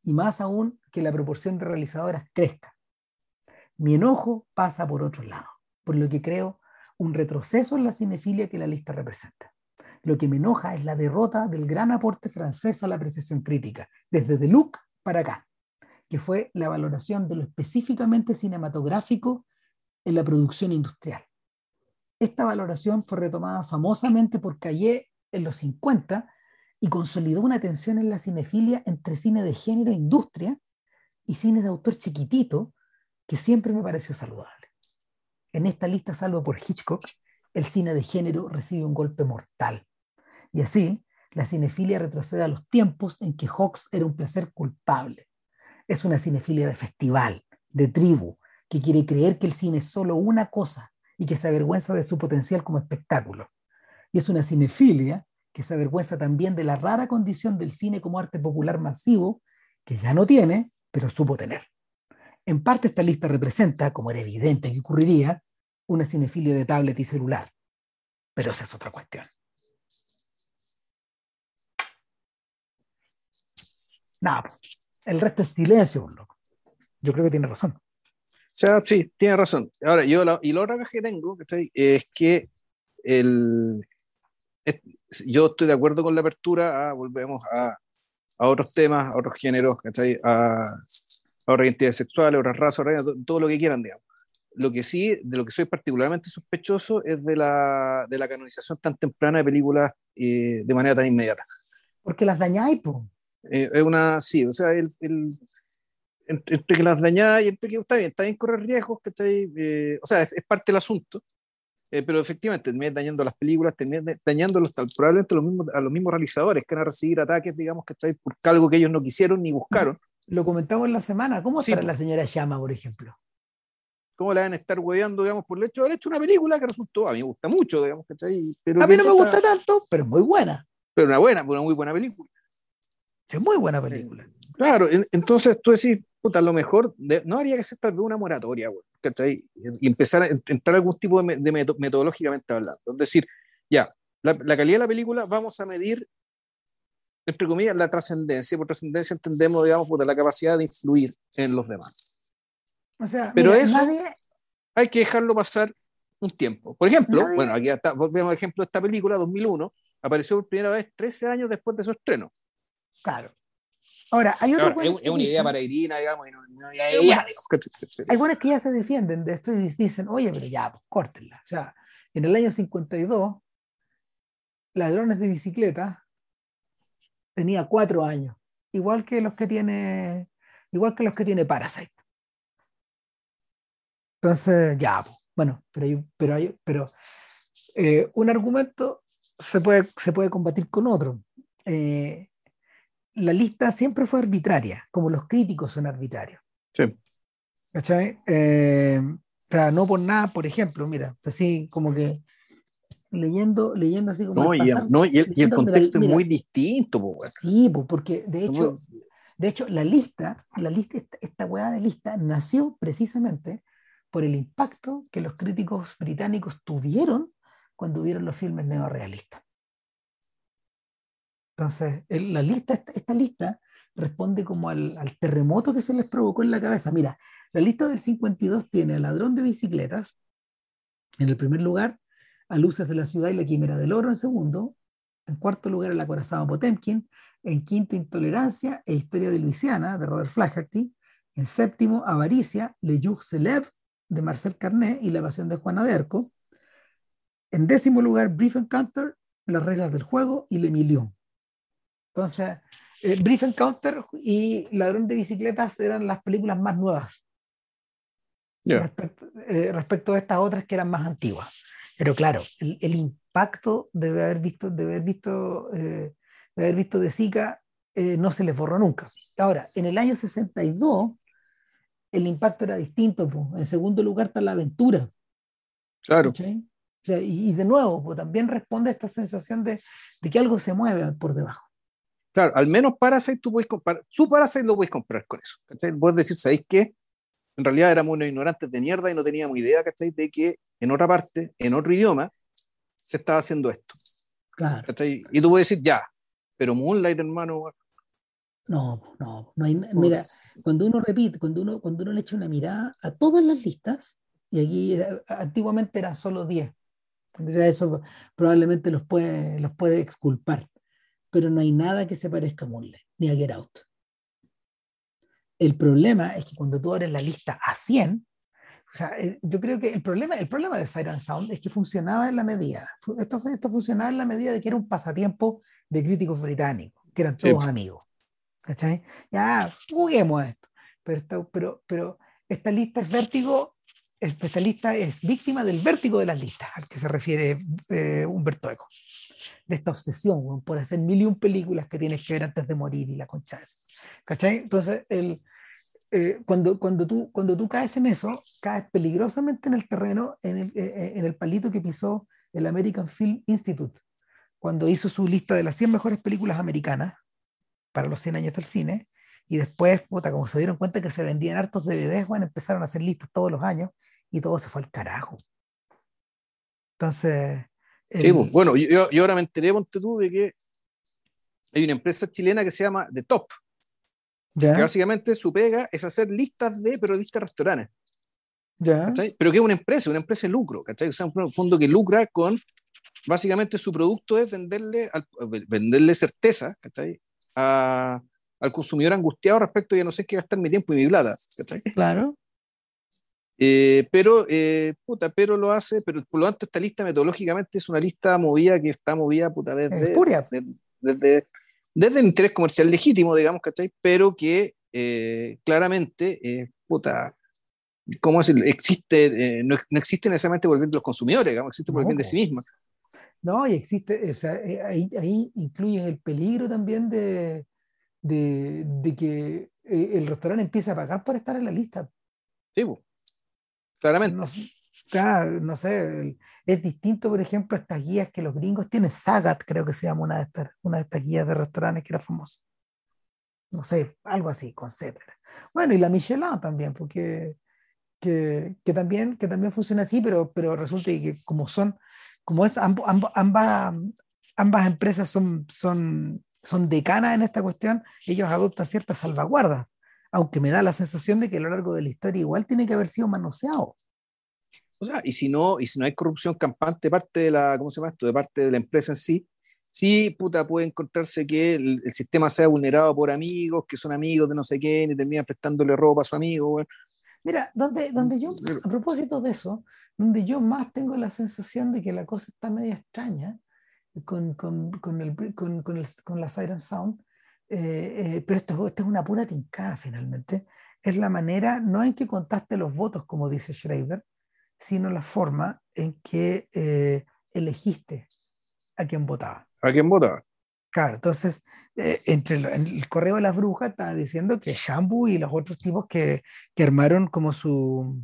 y más aún que la proporción de realizadoras crezca. Mi enojo pasa por otro lado, por lo que creo un retroceso en la cinefilia que la lista representa. Lo que me enoja es la derrota del gran aporte francés a la apreciación crítica, desde Deluc para acá, que fue la valoración de lo específicamente cinematográfico en la producción industrial. Esta valoración fue retomada famosamente por Caillé en los 50 y consolidó una tensión en la cinefilia entre cine de género e industria y cine de autor chiquitito que siempre me pareció saludable. En esta lista, salvo por Hitchcock, el cine de género recibe un golpe mortal. Y así, la cinefilia retrocede a los tiempos en que Hawks era un placer culpable. Es una cinefilia de festival, de tribu, que quiere creer que el cine es solo una cosa y que se avergüenza de su potencial como espectáculo. Y es una cinefilia que se avergüenza también de la rara condición del cine como arte popular masivo, que ya no tiene, pero supo tener. En parte esta lista representa, como era evidente que ocurriría, una cinefilia de tablet y celular. Pero esa es otra cuestión. Nada, el resto es silencio, loco. Yo creo que tiene razón. O sea, sí, tiene razón. Ahora, yo y la otra que tengo es que el, yo estoy de acuerdo con la apertura, volvemos a, a, otros temas, a otros géneros, a, a otras identidades sexuales, otras razas, todo lo que quieran, digamos. Lo que sí, de lo que soy particularmente sospechoso es de la, de la canonización tan temprana de películas eh, de manera tan inmediata. Porque las dañáis, po. Eh, es una, sí, o sea, el, el, entre, que las dañáis, entre que está bien, está bien correr riesgos, que eh, o sea, es, es, parte del asunto, eh, pero efectivamente terminan dañando las películas, terminan dañando los, probablemente los mismos, a los mismos realizadores que van a recibir ataques, digamos, que está por algo que ellos no quisieron ni buscaron. Lo comentamos en la semana. ¿Cómo sí. la señora Llama, por ejemplo? ¿Cómo la van a estar hueveando, digamos, por el hecho de haber hecho una película que resultó? A mí me gusta mucho, digamos, ¿cachai? Pero a mí no me gusta tanto, pero es muy buena. Pero una buena, una muy buena película. Es muy buena película. Claro, entonces tú decís, puta, a lo mejor no habría que ser tal vez una moratoria, güey. Y empezar a entrar algún tipo de, de metodológicamente hablando. Es decir, ya, la, la, calidad de la película vamos a medir, entre comillas, la trascendencia. Por trascendencia entendemos, digamos, por la capacidad de influir en los demás. O sea, Pero eso hay que dejarlo pasar un tiempo. Por ejemplo, nadie... bueno, aquí está, volvemos ejemplo de esta película, 2001, apareció por primera vez 13 años después de su estreno. Claro. Ahora, hay otro claro, es, es, una idea peregrina, digamos, y no, no hay, hay, buenos que ya se defienden de esto y dicen, oye, pero ya, pues córtenla. O sea, en el año 52, Ladrones de Bicicleta tenía cuatro años, igual que los que tiene, igual que los que tiene Parasite. Entonces, ya, pues, bueno, pero hay, pero hay, pero eh, un argumento se puede, se puede combatir con otro. Eh, la lista siempre fue arbitraria, como los críticos son arbitrarios. Sí. ¿Cachai? Eh, o sea, no por nada, por ejemplo, mira, así como que leyendo, leyendo así como. No, y, no, y, el, y el contexto es muy distinto, pues, Sí, pues, porque de hecho, de hecho, la lista, la lista, esta, esta hueá de lista nació precisamente por el impacto que los críticos británicos tuvieron cuando vieron los filmes neorealistas. Entonces, la lista, esta, lista responde como al, terremoto que se les provocó en la cabeza. Mira, la lista del 52 tiene al ladrón de bicicletas en el primer lugar, a Luces de la Ciudad y la Quimera del Oro en segundo, en cuarto lugar el acorazado Potemkin, en quinto Intolerancia e Historia de Luisiana de Robert Flaherty, en séptimo Avaricia, Le Joug Célèbre de Marcel Carnet y La Pasión de Juana de Arco, en décimo lugar Brief Encounter, Las reglas del juego y Le Million. Entonces, eh, Brief Encounter y Ladrón de Bicicletas eran las películas más nuevas yeah. respecto, eh, respecto, a estas otras que eran más antiguas. Pero claro, el, el impacto de haber visto, de haber visto, eh, de haber visto de Zika no se les borró nunca. Ahora, en el año 62, el impacto era distinto. Pues. En segundo lugar está la aventura. Claro. O sea, y, y, de nuevo, pues, también responde a esta sensación de, de, que algo se mueve por debajo. Claro, al menos Parasite tú puedes comprar, su Parasite lo puedes comprar con eso. ¿cachai? Puedes decir, ¿sabéis qué? En realidad éramos unos ignorantes de mierda y no teníamos idea, ¿cachai? De que en otra parte, en otro idioma, se estaba haciendo esto. Claro. ¿cachai? Y tú puedes decir, ya, pero Moonlight, hermano. No, no, no hay. Mira, cuando uno repite, cuando uno, cuando uno le echa una mirada a todas las listas, y aquí eh, antiguamente eran solo 10, entonces eso probablemente los puede, los puede exculpar, pero no hay nada que se parezca a Moonlight, ni a Get Out. El problema es que cuando tú abres la lista a 100, o sea, yo creo que el problema, el problema de Siren Sound es que funcionaba en la medida. Esto, esto funcionaba en la medida de que era un pasatiempo de críticos británicos, que eran todos sí. amigos. ¿Cachai? Ya, juguemos esto. Pero esta, pero, pero esta lista es vértigo, esta lista es víctima del vértigo de las listas, al que se refiere eh, Humberto Eco. De esta obsesión por hacer mil y un películas que tienes que ver antes de morir y la concha de eso. ¿Cachai? Entonces, el, eh, cuando, cuando, tú, cuando tú caes en eso, caes peligrosamente en el terreno, en el, eh, en el palito que pisó el American Film Institute, cuando hizo su lista de las 100 mejores películas americanas para los 100 años del cine, y después, puta, como se dieron cuenta que se vendían hartos DVDs, bueno, empezaron a hacer listas todos los años y todo se fue al carajo. Entonces... El... Sí, bueno, yo, yo, ahora me enteré, ponte tú, de que hay una empresa chilena que se llama The Top, ¿Ya? que básicamente su pega es hacer listas de periodistas restaurantes. ¿Ya? Pero que es una empresa, una empresa de lucro, ¿cachai? O sea, un fondo que lucra con, básicamente su producto es venderle, al, venderle certeza, ¿cachai? A, al consumidor angustiado respecto ya no sé qué gastar mi tiempo y mi plata, ¿cachai? Claro. Eh, pero, eh, puta, pero lo hace, pero por lo tanto esta lista metodológicamente es una lista movida que está movida, puta, desde, desde, desde, desde el interés comercial legítimo, digamos, ¿cachai? Pero que eh, claramente, eh, puta, ¿cómo decirlo? Existe, eh, no, no, existe necesariamente por el bien de los consumidores, digamos, existe por no, el bien de sí misma. No, y existe, o sea, ahí, ahí incluye el peligro también de, de, de que el restaurante empiece a pagar por estar en la lista. Sí, pues, claramente. No, claro, no sé, es distinto, por ejemplo, estas guías que los gringos tienen. Sagat, creo que se llama una de estas, una de estas guías de restaurantes que era famosa. No sé, algo así, con etcétera. Bueno, y la Michelin también, porque que, que, también, que también funciona así, pero, pero resulta que como son, como es, amb, amb, ambas, ambas empresas son, son, son decanas en esta cuestión, ellos adoptan ciertas salvaguardas, aunque me da la sensación de que a lo largo de la historia igual tiene que haber sido manoseado. O sea, y si no, y si no hay corrupción campante de parte de la, ¿cómo se llama esto? De parte de la empresa en sí, sí, puta, puede encontrarse que el, el, sistema sea vulnerado por amigos, que son amigos de no sé quién, y terminan prestándole ropa a su amigo. Mira, donde, donde yo, a propósito de eso, donde yo más tengo la sensación de que la cosa está media extraña con, con, con, el, con, con, el, con la Siren Sound, eh, eh, pero esto, esto, es una pura tincada finalmente, es la manera, no en que contaste los votos, como dice Schrader, sino la forma en que eh, elegiste a quién votaba. ¿A quién votaba? Claro, entonces, eh, entre el, el, correo de las brujas está diciendo que Shambu y los otros tipos que, que armaron como su,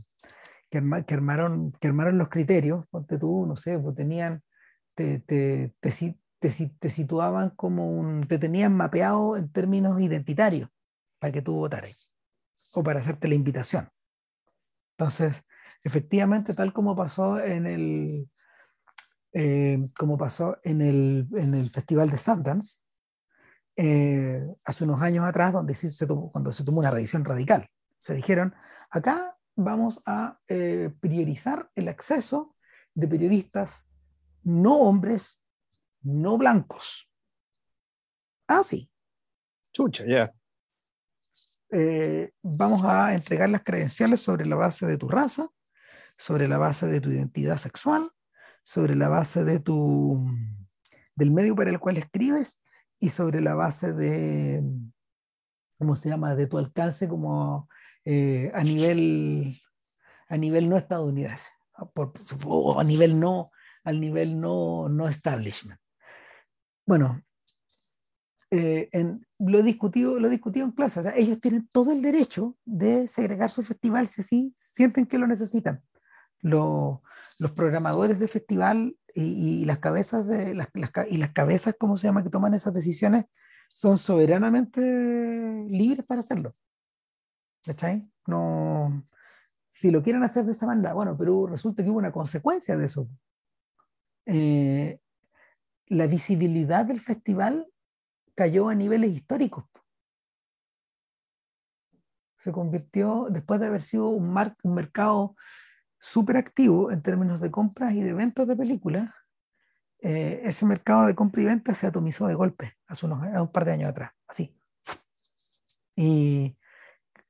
que, que, armaron, que armaron los criterios, ponte tú, no sé, pues tenían, te, te, te, te, situaban como un, te tenían mapeado en términos identitarios para que tú votaras o para hacerte la invitación. Entonces, efectivamente, tal como pasó en el, eh, como pasó en el, en el Festival de Sundance, eh, hace unos años atrás, donde se tomó, cuando se tomó una revisión radical. Se dijeron, acá vamos a eh, priorizar el acceso de periodistas no hombres, no blancos. Ah, sí. Chucha, ya. Eh, vamos a entregar las credenciales sobre la base de tu raza, sobre la base de tu identidad sexual, sobre la base de tu, del medio para el cual escribes y sobre la base de, ¿cómo se llama?, de tu alcance como eh, a, nivel, a nivel no estadounidense, o a nivel no, al nivel no, no establishment. Bueno, eh, en, lo, he discutido, lo discutido en clase, o sea, ellos tienen todo el derecho de segregar su festival si así sienten que lo necesitan. Lo, los programadores de festival y, y las cabezas de las, las, y las cabezas, ¿cómo se llama?, que toman esas decisiones son soberanamente libres para hacerlo. ¿Cachai? No, si lo quieren hacer de esa manera, bueno, pero resulta que hubo una consecuencia de eso. Eh, la visibilidad del festival cayó a niveles históricos. Se convirtió, después de haber sido un, mercado súper activo en términos de compras y de ventas de películas, eh, ese mercado de compra y venta se atomizó de golpe hace, unos, un par de años atrás, así. Y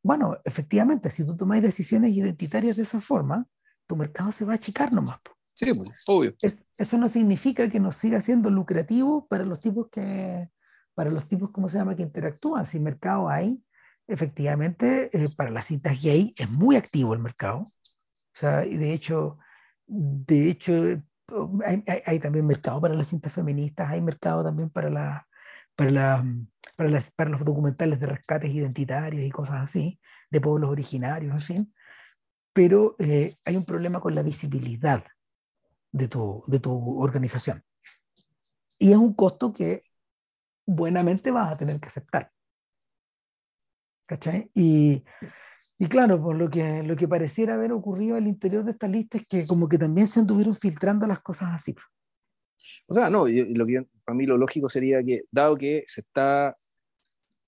bueno, efectivamente, si tú tomas decisiones identitarias de esa forma, tu mercado se va a achicar nomás. Sí, pues, obvio. Es, eso no significa que no siga siendo lucrativo para los tipos que, para los tipos, ¿cómo se llama?, que interactúan. Si mercado hay, efectivamente, eh, para las cintas gay es muy activo el mercado. O sea, y de hecho, de hecho, hay, hay, hay, también mercado para las cintas feministas, hay mercado también para, la, para, la, para, las, para los documentales de rescates identitarios y cosas así, de pueblos originarios, en fin. Pero eh, hay un problema con la visibilidad de tu, de tu organización. Y es un costo que buenamente vas a tener que aceptar. ¿Cachai? Y, y claro, por lo que, lo que pareciera haber ocurrido al interior de esta lista es que como que también se anduvieron filtrando las cosas así. O sea, no, lo que, para mí lo lógico sería que, dado que se está,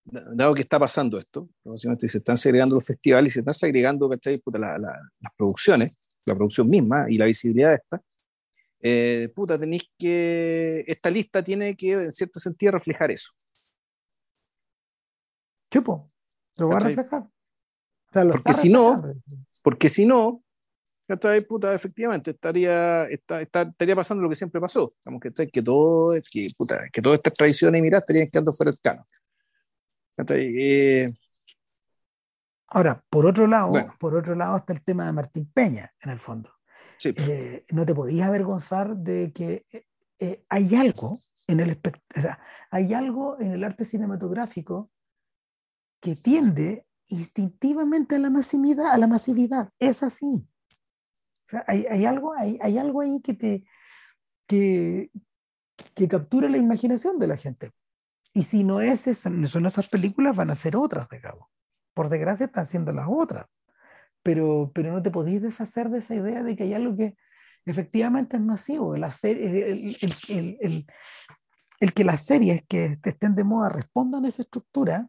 dado que está pasando esto, se están segregando los festivales y se están segregando. Puta, la, la, las producciones, la producción misma y la visibilidad de esta, eh, puta, tenéis que, esta lista tiene que, en cierto sentido, reflejar eso. Chupo, lo va a reflejar. O sea, porque, si no, porque si no, puta, efectivamente, estaría, está, está, estaría pasando lo que siempre pasó. Digamos, que, que, todo, que, puta, que todas estas tradiciones y miras estarían quedando fuera del canon. Eh, Ahora, por otro lado, bueno. por otro lado está el tema de Martín Peña, en el fondo. Sí. Eh, no te podías avergonzar de que eh, eh, hay algo en el o sea, hay algo en el arte cinematográfico que tiende instintivamente a la masividad, a la masividad. Es así. O sea, hay, hay, algo, hay, hay algo ahí que te que, que captura la imaginación de la gente. Y si no es eso, son esas películas, van a ser otras, digamos. Por desgracia están siendo las otras pero, pero no te podéis deshacer de esa idea de que hay algo que efectivamente es masivo. El, hacer, el, el, el, que las series que estén de moda respondan a esa estructura,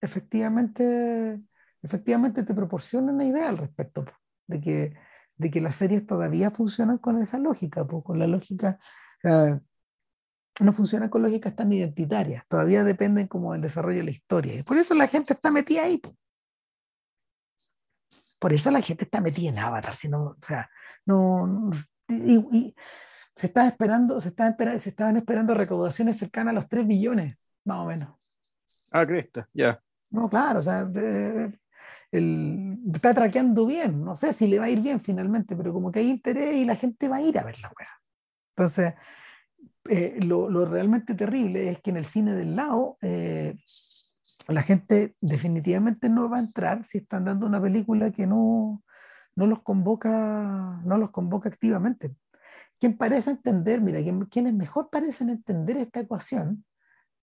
efectivamente, efectivamente te proporciona una idea al respecto, de que, de que las series todavía funcionan con esa lógica, con la lógica, no funcionan con lógicas tan identitarias, todavía dependen como del desarrollo de la historia. Y por eso la gente está metida ahí. Por eso la gente está metida en Avatar, sino, o sea, no, y, y se está esperando, se, está esperando, se estaban esperando recaudaciones cercanas a los 3 billones, más o menos. Ah, cresta, ya. Yeah. No, claro, o sea, eh, el, está traqueando bien, no sé si le va a ir bien finalmente, pero como que hay interés y la gente va a ir a ver la weá. Entonces, eh, lo, lo, realmente terrible es que en el cine del lado eh, la gente definitivamente no va a entrar si están dando una película que no, no los convoca, no los convoca activamente. Quien parece entender, mira, quienes mejor parecen entender esta ecuación,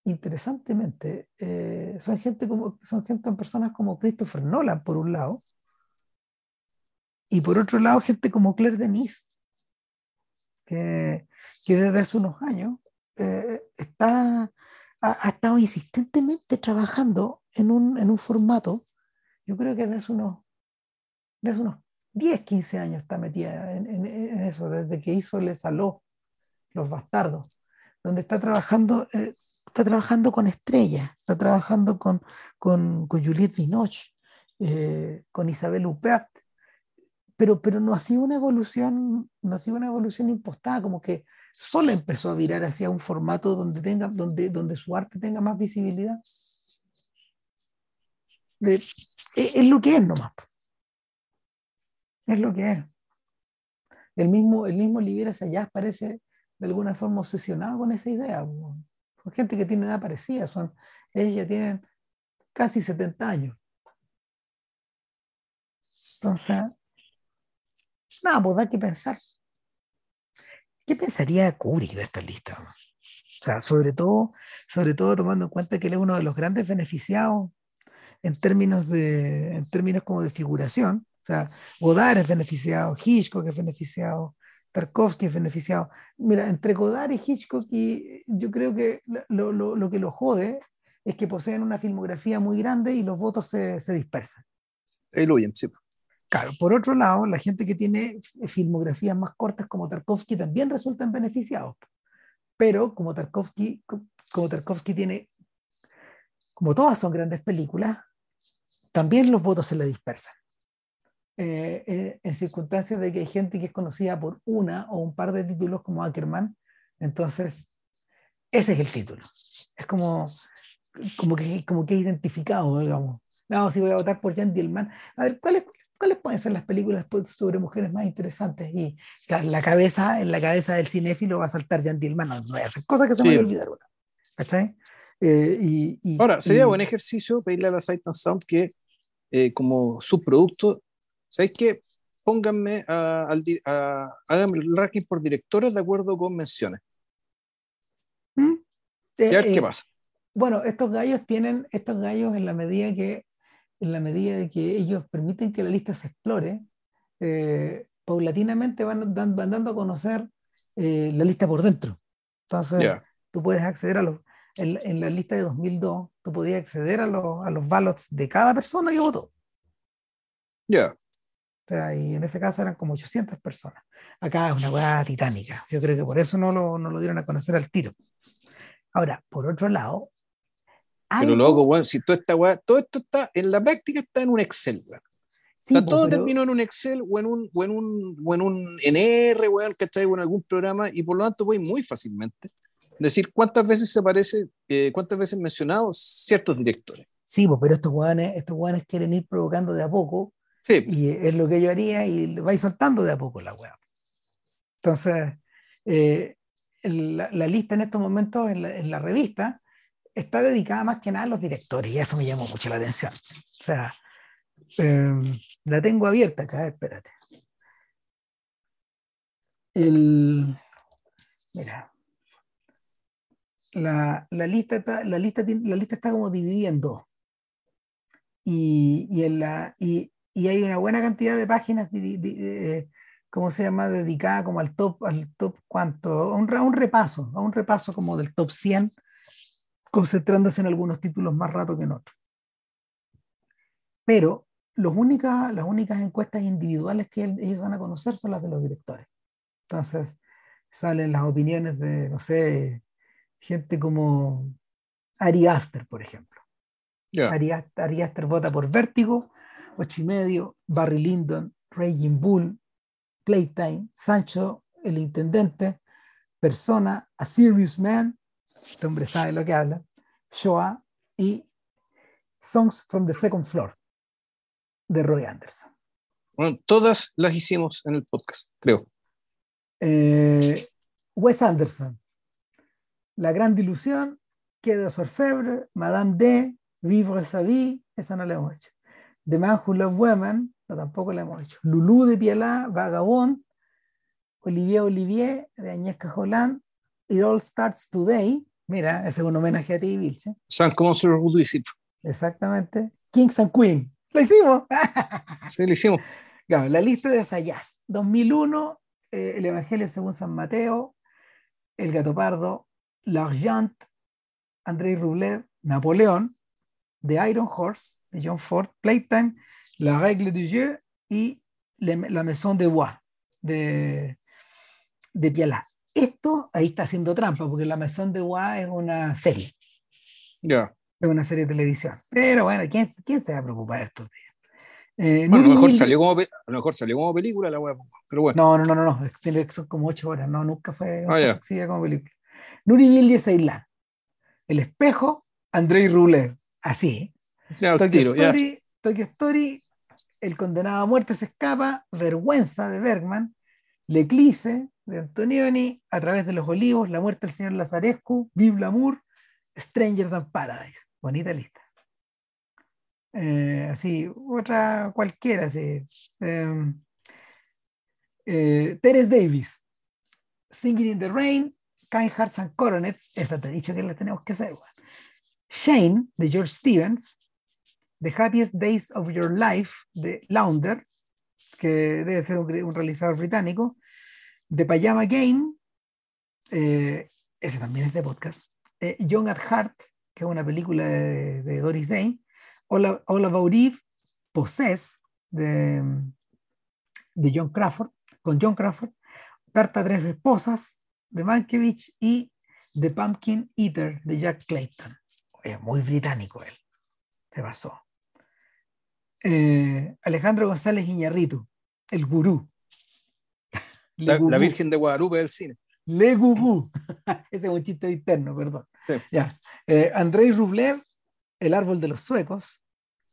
interesantemente, eh, son gente como, son gente, personas como Christopher Nolan, por un lado, y por otro lado, gente como Claire Denis, que, que desde hace unos años eh, está, ha, estado insistentemente trabajando en un, en un formato, yo creo que desde unos, desde unos 10, 15 años está metida en, eso, desde que hizo Le Saló, Los Bastardos, donde está trabajando, eh, está trabajando con estrellas, está trabajando con, con, con Juliette Binoche, eh, con Isabel Huppert, pero, pero no ha sido una evolución, no ha sido una evolución impostada, como que solo empezó a virar hacia un formato donde, tenga, donde, donde su arte tenga más visibilidad. es, es, lo que es nomás. Es lo que es. El mismo, el mismo allá parece de alguna forma obsesionado con esa idea. Son gente que tiene edad parecida, son, ellos ya tienen casi 70 años. Entonces, nada, pues da que pensar. ¿Qué pensaría Kubrick de esta lista? O sea, sobre todo, sobre todo tomando en cuenta que él es uno de los grandes beneficiados en términos, de, en términos como de figuración sea, Godard es beneficiado, Hitchcock es beneficiado, Tarkovsky es beneficiado. Mira, entre Godard y Hitchcock, y yo creo que lo, lo, lo que lo jode es que poseen una filmografía muy grande y los votos se, se dispersan. Eluyen, sí. Claro, por otro lado, la gente que tiene filmografías más cortas como Tarkovsky también resultan beneficiados. Pero como Tarkovsky, como Tarkovsky tiene, como todas son grandes películas, también los votos se le dispersan. Eh, eh, en circunstancias de que hay gente que es conocida por una o un par de títulos como Ackerman, entonces ese es el título. Es como, como, que, como que identificado, digamos. No, si voy a votar por Jan Dillman. A ver, ¿cuáles, ¿cuáles pueden ser las películas sobre mujeres más interesantes? Y la, cabeza, en la cabeza del cinéfilo va a saltar Jan Dillman. No, cosas que se me van a olvidar. ¿Cachai? Eh, y, Ahora, sería buen ejercicio pedirle a la Sight and Sound que como subproducto ¿Sabéis qué? Pónganme a, háganme el ranking por directores de acuerdo con menciones. ¿Mm? a ver qué eh, pasa. Bueno, estos gallos tienen, estos gallos en la medida que, en la medida de que ellos permiten que la lista se explore, eh, paulatinamente van, van, dando a conocer eh, la lista por dentro. Entonces, tú puedes acceder a los, en, la lista de 2002, tú podías acceder a los, a los ballots de cada persona que votó. Ya y en ese caso eran como 800 personas. Acá es una hueá titánica. Yo creo que por eso no lo, no lo dieron a conocer al tiro. Ahora, por otro lado. Pero luego, bueno, si toda esta weá, todo esto está, en la práctica está en un Excel, está todo terminó en un Excel o en un, o en un, o en un NR, weón, ¿cachai? O en algún programa, y por lo tanto, voy muy fácilmente decir cuántas veces se aparece, eh, cuántas veces mencionados ciertos directores. Sí, pero estos weones, estos weones quieren ir provocando de a poco y es lo que yo haría y vais soltando de a poco la web. Entonces, eh, la, lista en estos momentos en la, revista está dedicada más que nada a los directores y eso me llamó mucho la atención. O sea, em, la tengo abierta acá, espérate. El, mira, la, lista está, la, lista, la lista está como dividida en dos. Y, y, en la, y, y hay una buena cantidad de páginas, de, ¿cómo se llama?, dedicada como al top, al top cuánto, a un, un, repaso, a un repaso como del top 100, concentrándose en algunos títulos más rato que en otros. Pero los únicas, las únicas encuestas individuales que ellos van a conocer son las de los directores. Entonces, salen las opiniones de, no sé, gente como Ari Aster, por ejemplo. Ari, Ari Aster vota por Vértigo, ocho y medio, Barry Lyndon, Raging Bull, Playtime, Sancho, el intendente, Persona, A Serious Man, este hombre sabe lo que habla, Shoah y Songs from the Second Floor de Roy Anderson. Bueno, todas las hicimos en el podcast, creo. Eh, Wes Anderson. La Gran Ilusión, Quai de Orfebre, Madame D, Vivre sa vie, esa no la hemos hecho. The Man Who Loved Women, no, tampoco la hemos hecho. Lulú de Pialá, Vagabond, Olivier Olivier de Agnieszka Holland, It All Starts Today, mira, ese es un homenaje a ti, Vilche. San Consul Exactamente. Kings and Queen. ¡Lo hicimos! sí, lo hicimos. Claro, la lista de Sayas. 2001, eh, El Evangelio según San Mateo, El Gato Pardo, L'Argent, Andrei Rublev, Napoleón, The Iron Horse, de John Ford, Playtime, La Règle du Jeu y La Maison de Bois, de, de. Esto ahí está haciendo trampa, porque La Maison de Bois es una serie. Ya. Es una serie de televisión. Pero bueno, ¿quién, quién se va a preocupar estos días? Eh, bueno, a, lo mejor salió como, a lo mejor salió como película la web, pero bueno. No, no, no, no, no, son como ocho horas, no, nunca fue ah, como película. Nuri y Ceylan. El espejo, Andrei Rublev. Así. Ya, Tokyo, tiro, Story. Tokyo Story, El condenado a muerte se escapa, Vergüenza de Bergman, L'Eclise de Antonioni, A través de los olivos, La muerte del señor Lazarescu, Vive l'amour, Stranger Than Paradise. Bonita lista. Eh, así, otra cualquiera, así. Em, eh, Teres Davis, Singing in the Rain, Kind Hearts and Coronets, esa te he dicho que la tenemos que hacer. Shane, de George Stevens, The Happiest Days of Your Life, de Launder, que debe ser un, realizador británico, The Pajama Game, eh, ese también es de podcast, Young at Heart, que es una película de Doris Day, All About Eve, Possess, de, de John Crawford, con John Crawford, Carta a Tres Esposas, de Mankiewicz, y The Pumpkin Eater, de Jack Clayton. Es muy británico él. Se pasó. Eh, Alejandro González Iñarritu, el gurú. La, Virgen de Guadalupe del cine. Le Gugu. Ese es un chiste interno, perdón. Ya. Eh, Andrei Rublev, el árbol de los suecos,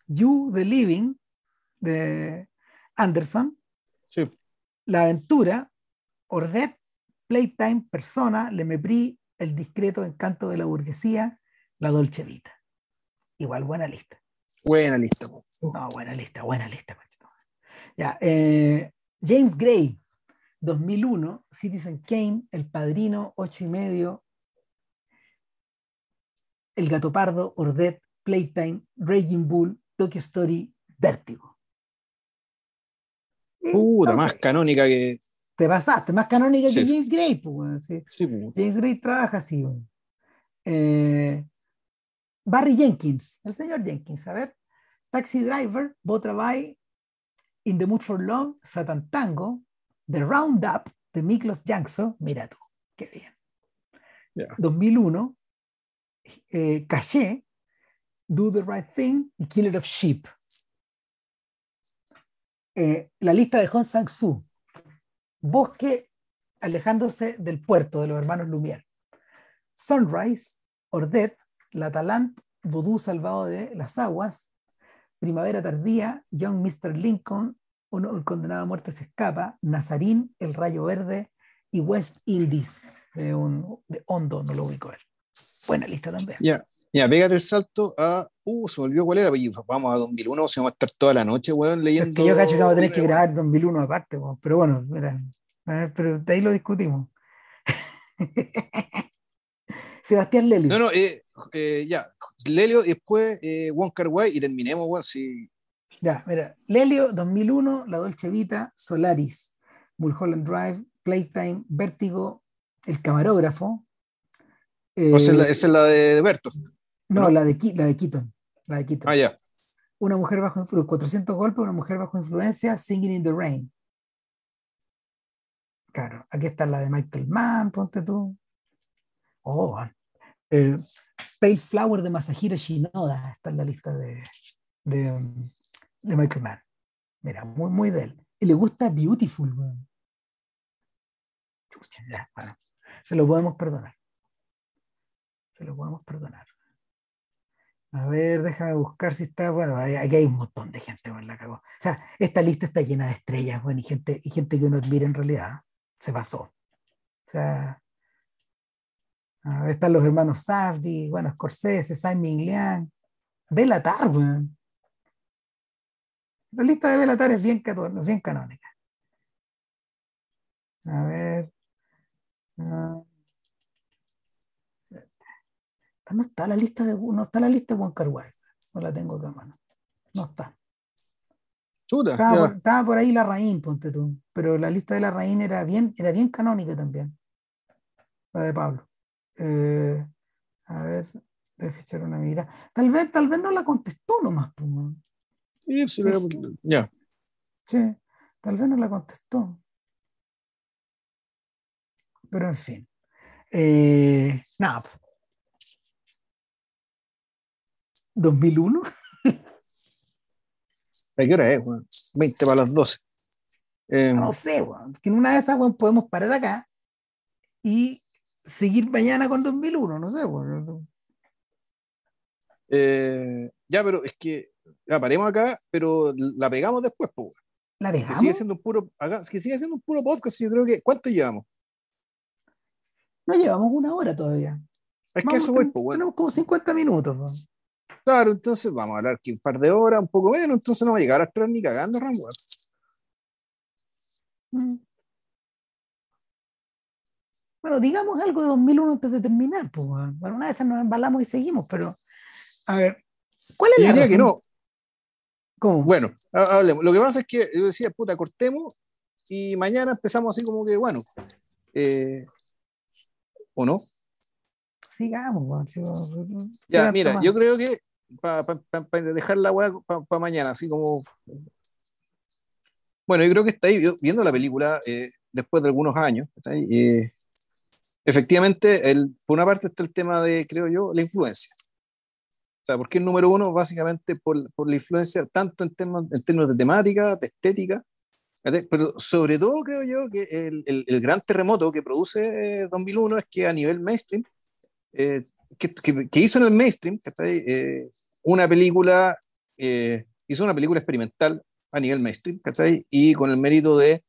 You the Living de Anderson, sí. La aventura, Ordet, Playtime, Persona, Le Mepris, El discreto encanto de la burguesía, La Dolce Vita. Igual buena lista. Buena lista. No, buena lista, buena lista. Ya, eh, James Gray, 2001, Citizen Kane, El Padrino, ocho y medio, El Gato Pardo, Ordet, Playtime, Raging Bull, Tokyo Story, Vértigo. Puta, más canónica que. Te pasaste, más canónica que James Gray, pues, James Gray trabaja así. Eh, Barry Jenkins, el señor Jenkins, a ver. Taxi Driver, Botrabai, In the Mood for Love, Satan Tango, The Roundup de Miklos Jackson, mira tú, qué bien. 2001, eh, Caché, Do the Right Thing y Killer of Sheep. Eh, la lista de Hong Sang-soo. Bosque alejándose del puerto de los hermanos Lumière. Sunrise, Ordet, La Talant, Voodoo salvado de las aguas, Primavera tardía, Young Mr. Lincoln, uno, El condenado a muerte se escapa, Nazarín, El rayo verde y West Indies de, un, de Hondo, no lo ubico él. Buena lista también. Ya, Mira, pégate el salto a. Uh, se me olvidó cuál era. Pues, vamos a 2001, se va a estar toda la noche, weón, leyendo. Es que yo cacho que vamos a tener que grabar 2001 aparte, weón. Pero bueno, mira. pero de ahí lo discutimos. Sebastián Lelio. No, no, eh, eh, ya. Lelio y después eh, Wong Kar y terminemos, weón. Si... Ya, mira. Lelio, 2001, La Dolce Vita, Solaris, Mulholland Drive, Playtime, Vértigo, El Camarógrafo. esa, es la, de Berto. No, la, de, la de Keaton. La de Ah, ya. Una mujer bajo influencia, 400 golpes, una mujer bajo influencia, Singing in the Rain. Claro, aquí está la de Michael Mann, ponte tú. Oh, eh, Pale Flower de Masahiro Shinoda está en la lista de, de, Michael Mann. Mira, muy, muy de él. Y le gusta Beautiful, se lo podemos perdonar. Se lo podemos perdonar. A ver, déjame buscar si está. Bueno, aquí hay un montón de gente, bueno, la. O sea, esta lista está llena de estrellas, bueno, y gente, y gente que uno admira en realidad. Se pasó. O sea. Están los hermanos Safdie, bueno, Scorsese, Simon Liang, Belatar, weón. La lista de Belatar es bien, bien canónica. A ver. Ah. No está la lista de no está la lista de Juan Carguay. No la tengo acá, mano. No está. estaba, por, ahí la Raín, ponte tú. Pero la lista de la Raín era bien, era bien canónica también. La de Pablo. Eh, a ver, déjame echar una mirada. Tal vez, tal vez no la contestó nomás. Sí, sí, ya. Sí, tal vez no la contestó. Pero en fin. Eh, nada. 2001. ¿A qué hora es? 20 para las 12. Eh, no sé, que en una de esas podemos parar acá y seguir mañana con 2001, no sé. Eh, ya, pero es que la paremos acá, pero la pegamos después, pues. ¿La pegamos? Que sigue siendo un puro, acá, que sigue siendo un puro podcast, yo creo que, ¿cuánto llevamos? No llevamos una hora todavía. Es que eso fue, pues, Tenemos como 50 minutos. Claro, entonces vamos a hablar que un par de horas, un poco menos, entonces no va a llegar a estar ni cagando, Rambo. Mm. Bueno, digamos algo de 2001 antes de terminar. Pues, bueno, una vez nos embalamos y seguimos, pero a ver, ¿cuál es la diría que no. ¿Cómo? Bueno, hablemos. Lo que pasa es que yo decía, puta, cortemos y mañana empezamos así como que, bueno, eh, ¿o no? Sigamos, Ya, mira, yo creo que para dejar la weá para mañana, así como. Bueno, yo creo que está ahí viendo la película eh, después de algunos años. Eh, efectivamente, el, por una parte está el tema de, creo yo, la influencia. O sea, porque el número uno, básicamente por, por la influencia tanto en, temas, en términos de temática, de estética, pero sobre todo creo yo que el, el, el gran terremoto que produce 2001 es que a nivel mainstream eh, que, que, hizo en el mainstream, eh, una película, eh, hizo una película experimental a nivel mainstream, y con el mérito de,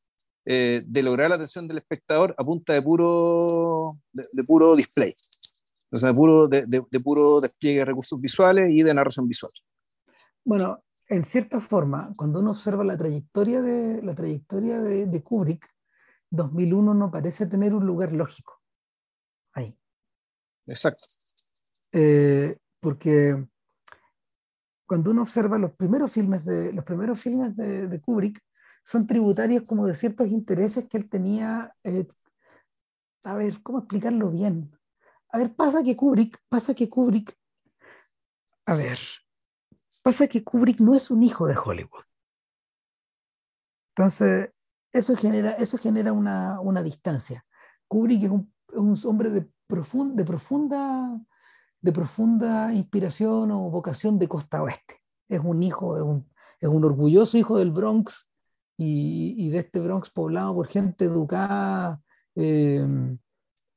eh, de lograr la atención del espectador a punta de puro, de, puro display, o sea, de puro, de, de, puro despliegue de recursos visuales y de narración visual. Bueno, en cierta forma, cuando uno observa la trayectoria de, la trayectoria de, de Kubrick, 2001 no parece tener un lugar lógico ahí. Exacto. Eh, porque cuando uno observa los primeros filmes de, los primeros filmes de, Kubrick, son tributarios como de ciertos intereses que él tenía. Eh, a ver, ¿cómo explicarlo bien? A ver, pasa que Kubrick, pasa que Kubrick, a ver, pasa que Kubrick no es un hijo de Hollywood. Entonces, eso genera, eso genera una, una distancia. Kubrick es un, es hombre de de, profunda, de profunda inspiración o vocación de costa oeste. Es un hijo, de un, es un orgulloso hijo del Bronx y, de este Bronx poblado por gente educada, em,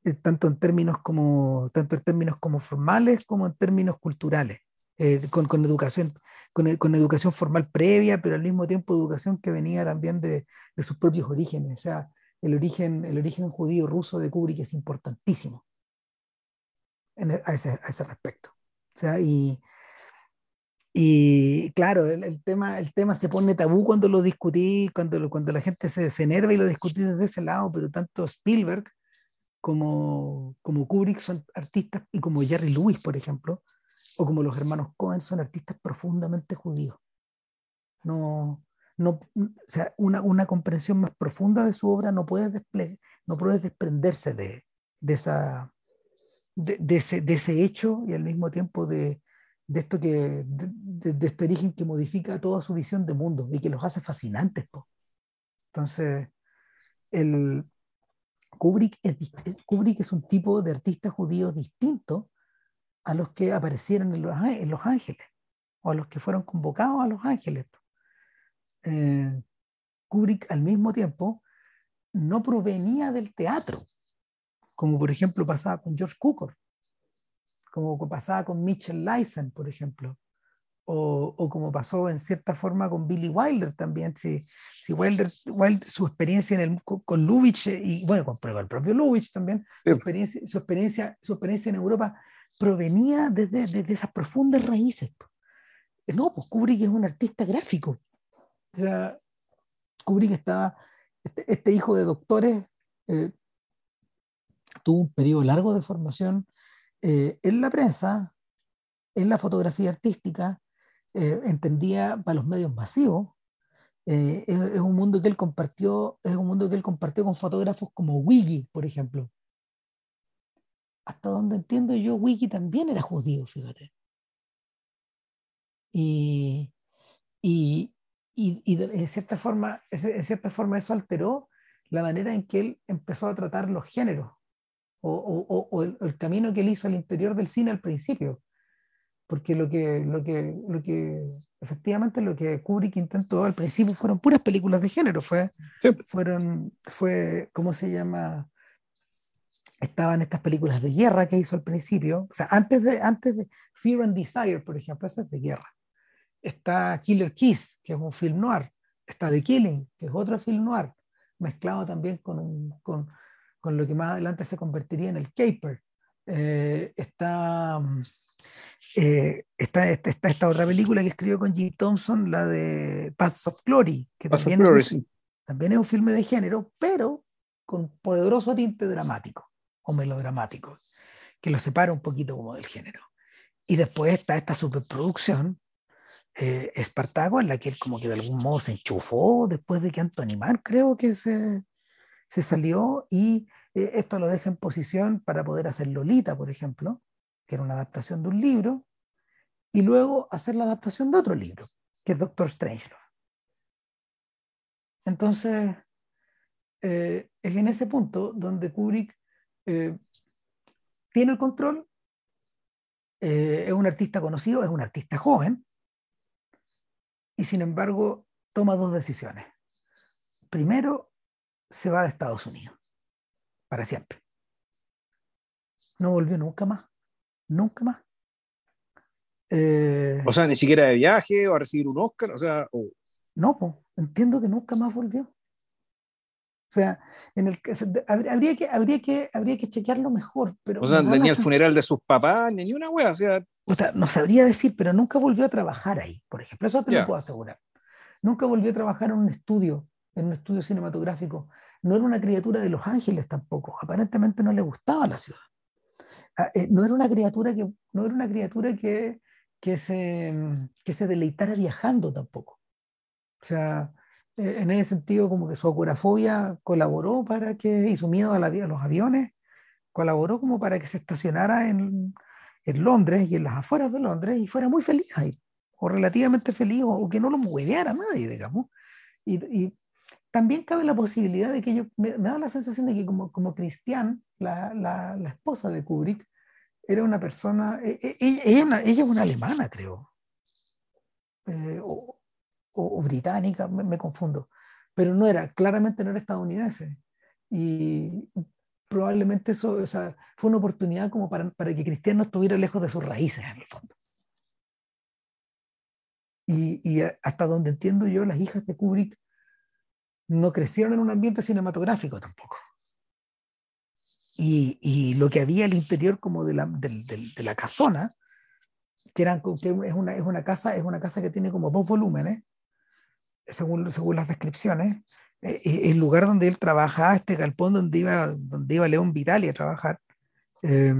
eh, tanto, en términos como, tanto en términos como formales como en términos culturales, eh, con, con, educación, con, con, educación formal previa, pero al mismo tiempo educación que venía también de, de sus propios orígenes. O sea, el origen, el origen judío ruso de Kubrick es importantísimo. E, a, ese, a ese respecto. O sea, y, y claro, el, tema, el tema se pone tabú cuando lo discutí, cuando, cuando la gente se, se enerva y lo discutí desde ese lado, pero tanto Spielberg como, como Kubrick son artistas, y como Jerry Lewis, por ejemplo, o como los hermanos Cohen, son artistas profundamente judíos. No, no, o sea, una, una comprensión más profunda de su obra no puede, no puede desprenderse de, de, esa, de, ese, de, ese, hecho y al mismo tiempo de, de esto que, de, este origen que modifica toda su visión de mundo y que los hace fascinantes. Entonces, el, Kubrick, es, Kubrick es un tipo de artista judío distinto a los que aparecieron en Los, en los Ángeles o a los que fueron convocados a Los Ángeles. Eh, Kubrick al mismo tiempo no provenía del teatro, como por ejemplo pasaba con George Cukor, como pasaba con Mitchell Lysen, por ejemplo, o, como pasó en cierta forma con Billy Wilder también, si, si Wilder, su experiencia en el, con Lubitsch y bueno, con, el propio Lubitsch también, su, experiencia, su, experiencia, su experiencia en Europa provenía desde, desde esas profundas raíces. No, pues Kubrick es un artista gráfico. O sea, Kubrick estaba, este, este hijo de doctores, eh, tuvo un periodo largo de formación eh, en la prensa, en la fotografía artística, eh, entendía para los medios masivos. Es, es, un mundo que él compartió, es un mundo que él compartió con fotógrafos como Wiggy, por ejemplo. Hasta donde entiendo yo, Wiggy también era judío, fíjate. Y, y, y en, cierta forma, en cierta forma eso alteró la manera en que él empezó a tratar los géneros o, o, o el, el, camino que él hizo al interior del cine al principio. Porque lo que, lo que, lo que efectivamente lo que Kubrick intentó al principio fueron puras películas de género, fue, fueron, fue, ¿cómo se llama? Estaban estas películas de guerra que hizo al principio, o sea, antes de, antes de Fear and Desire, por ejemplo, esa es de guerra. Está Killer Kiss, que es un film noir, está The Killing, que es otro film noir, mezclado también con, con, con lo que más adelante se convertiría en el caper. Eh, está, eh, está, está, esta otra película que escribió con Jim Thompson, la de Paths of Glory, que también, es, también es un filme de género, pero con poderoso tinte dramático o melodramático, que lo separa un poquito como del género. Y después está esta superproducción eh, Espartaco, en la que él como que de algún modo se enchufó después de que Anthony Mann creo que se, se salió y eh, esto lo deja en posición para poder hacer Lolita, por ejemplo, que era una adaptación de un libro, y luego hacer la adaptación de otro libro, que es Doctor Strangelove. Entonces, eh, es en ese punto donde Kubrick tiene el control, es un artista conocido, es un artista joven, y sin embargo toma dos decisiones. Primero, se va de Estados Unidos, para siempre. No volvió nunca más, nunca más. Eh, o sea, ni siquiera de viaje o a recibir un Oscar, o sea... No, pues, entiendo que nunca más volvió. O sea, en el, habría, que, habría, que, habría que chequearlo mejor. Pero o sea, ni el funeral de sus papás, ni una wea. O sea, no sabría decir, pero nunca volvió a trabajar ahí, por ejemplo. Eso te lo puedo asegurar. Nunca volvió a trabajar en un estudio, en un estudio cinematográfico. No era una criatura de Los Ángeles tampoco. Aparentemente no le gustaba la ciudad. Ah, eh, no era una criatura que, no era una criatura que, que, se, que se deleitara viajando tampoco. O sea, eh, en ese sentido, como que su acorafobia colaboró para que, y su miedo a, la, a los aviones, colaboró como para que se estacionara en, en Londres y en las afueras de Londres y fuera muy feliz ahí, o relativamente feliz, o, que no lo hueveara nadie, digamos. Y, y, también cabe la posibilidad de que yo, me, da la sensación de que como, como Cristian, la, la, la esposa de Kubrick, era una persona, e, e, ella, ella, una, ella, es una alemana, creo, eh, o, o, británica, me, me, confundo, pero no era, claramente no era estadounidense. Y probablemente eso o sea, fue una oportunidad como para, para que Cristiano estuviera lejos de sus raíces en el fondo. Y, y, hasta donde entiendo yo, las hijas de Kubrick no crecieron en un ambiente cinematográfico tampoco. Y, y lo que había al interior como de la, de, la casona, que, eran, que es, una, es, una casa, es una casa que tiene como dos volúmenes, según, según las descripciones, eh, eh, el lugar donde él trabajaba, este galpón donde iba, donde iba León Vitali a trabajar, eh,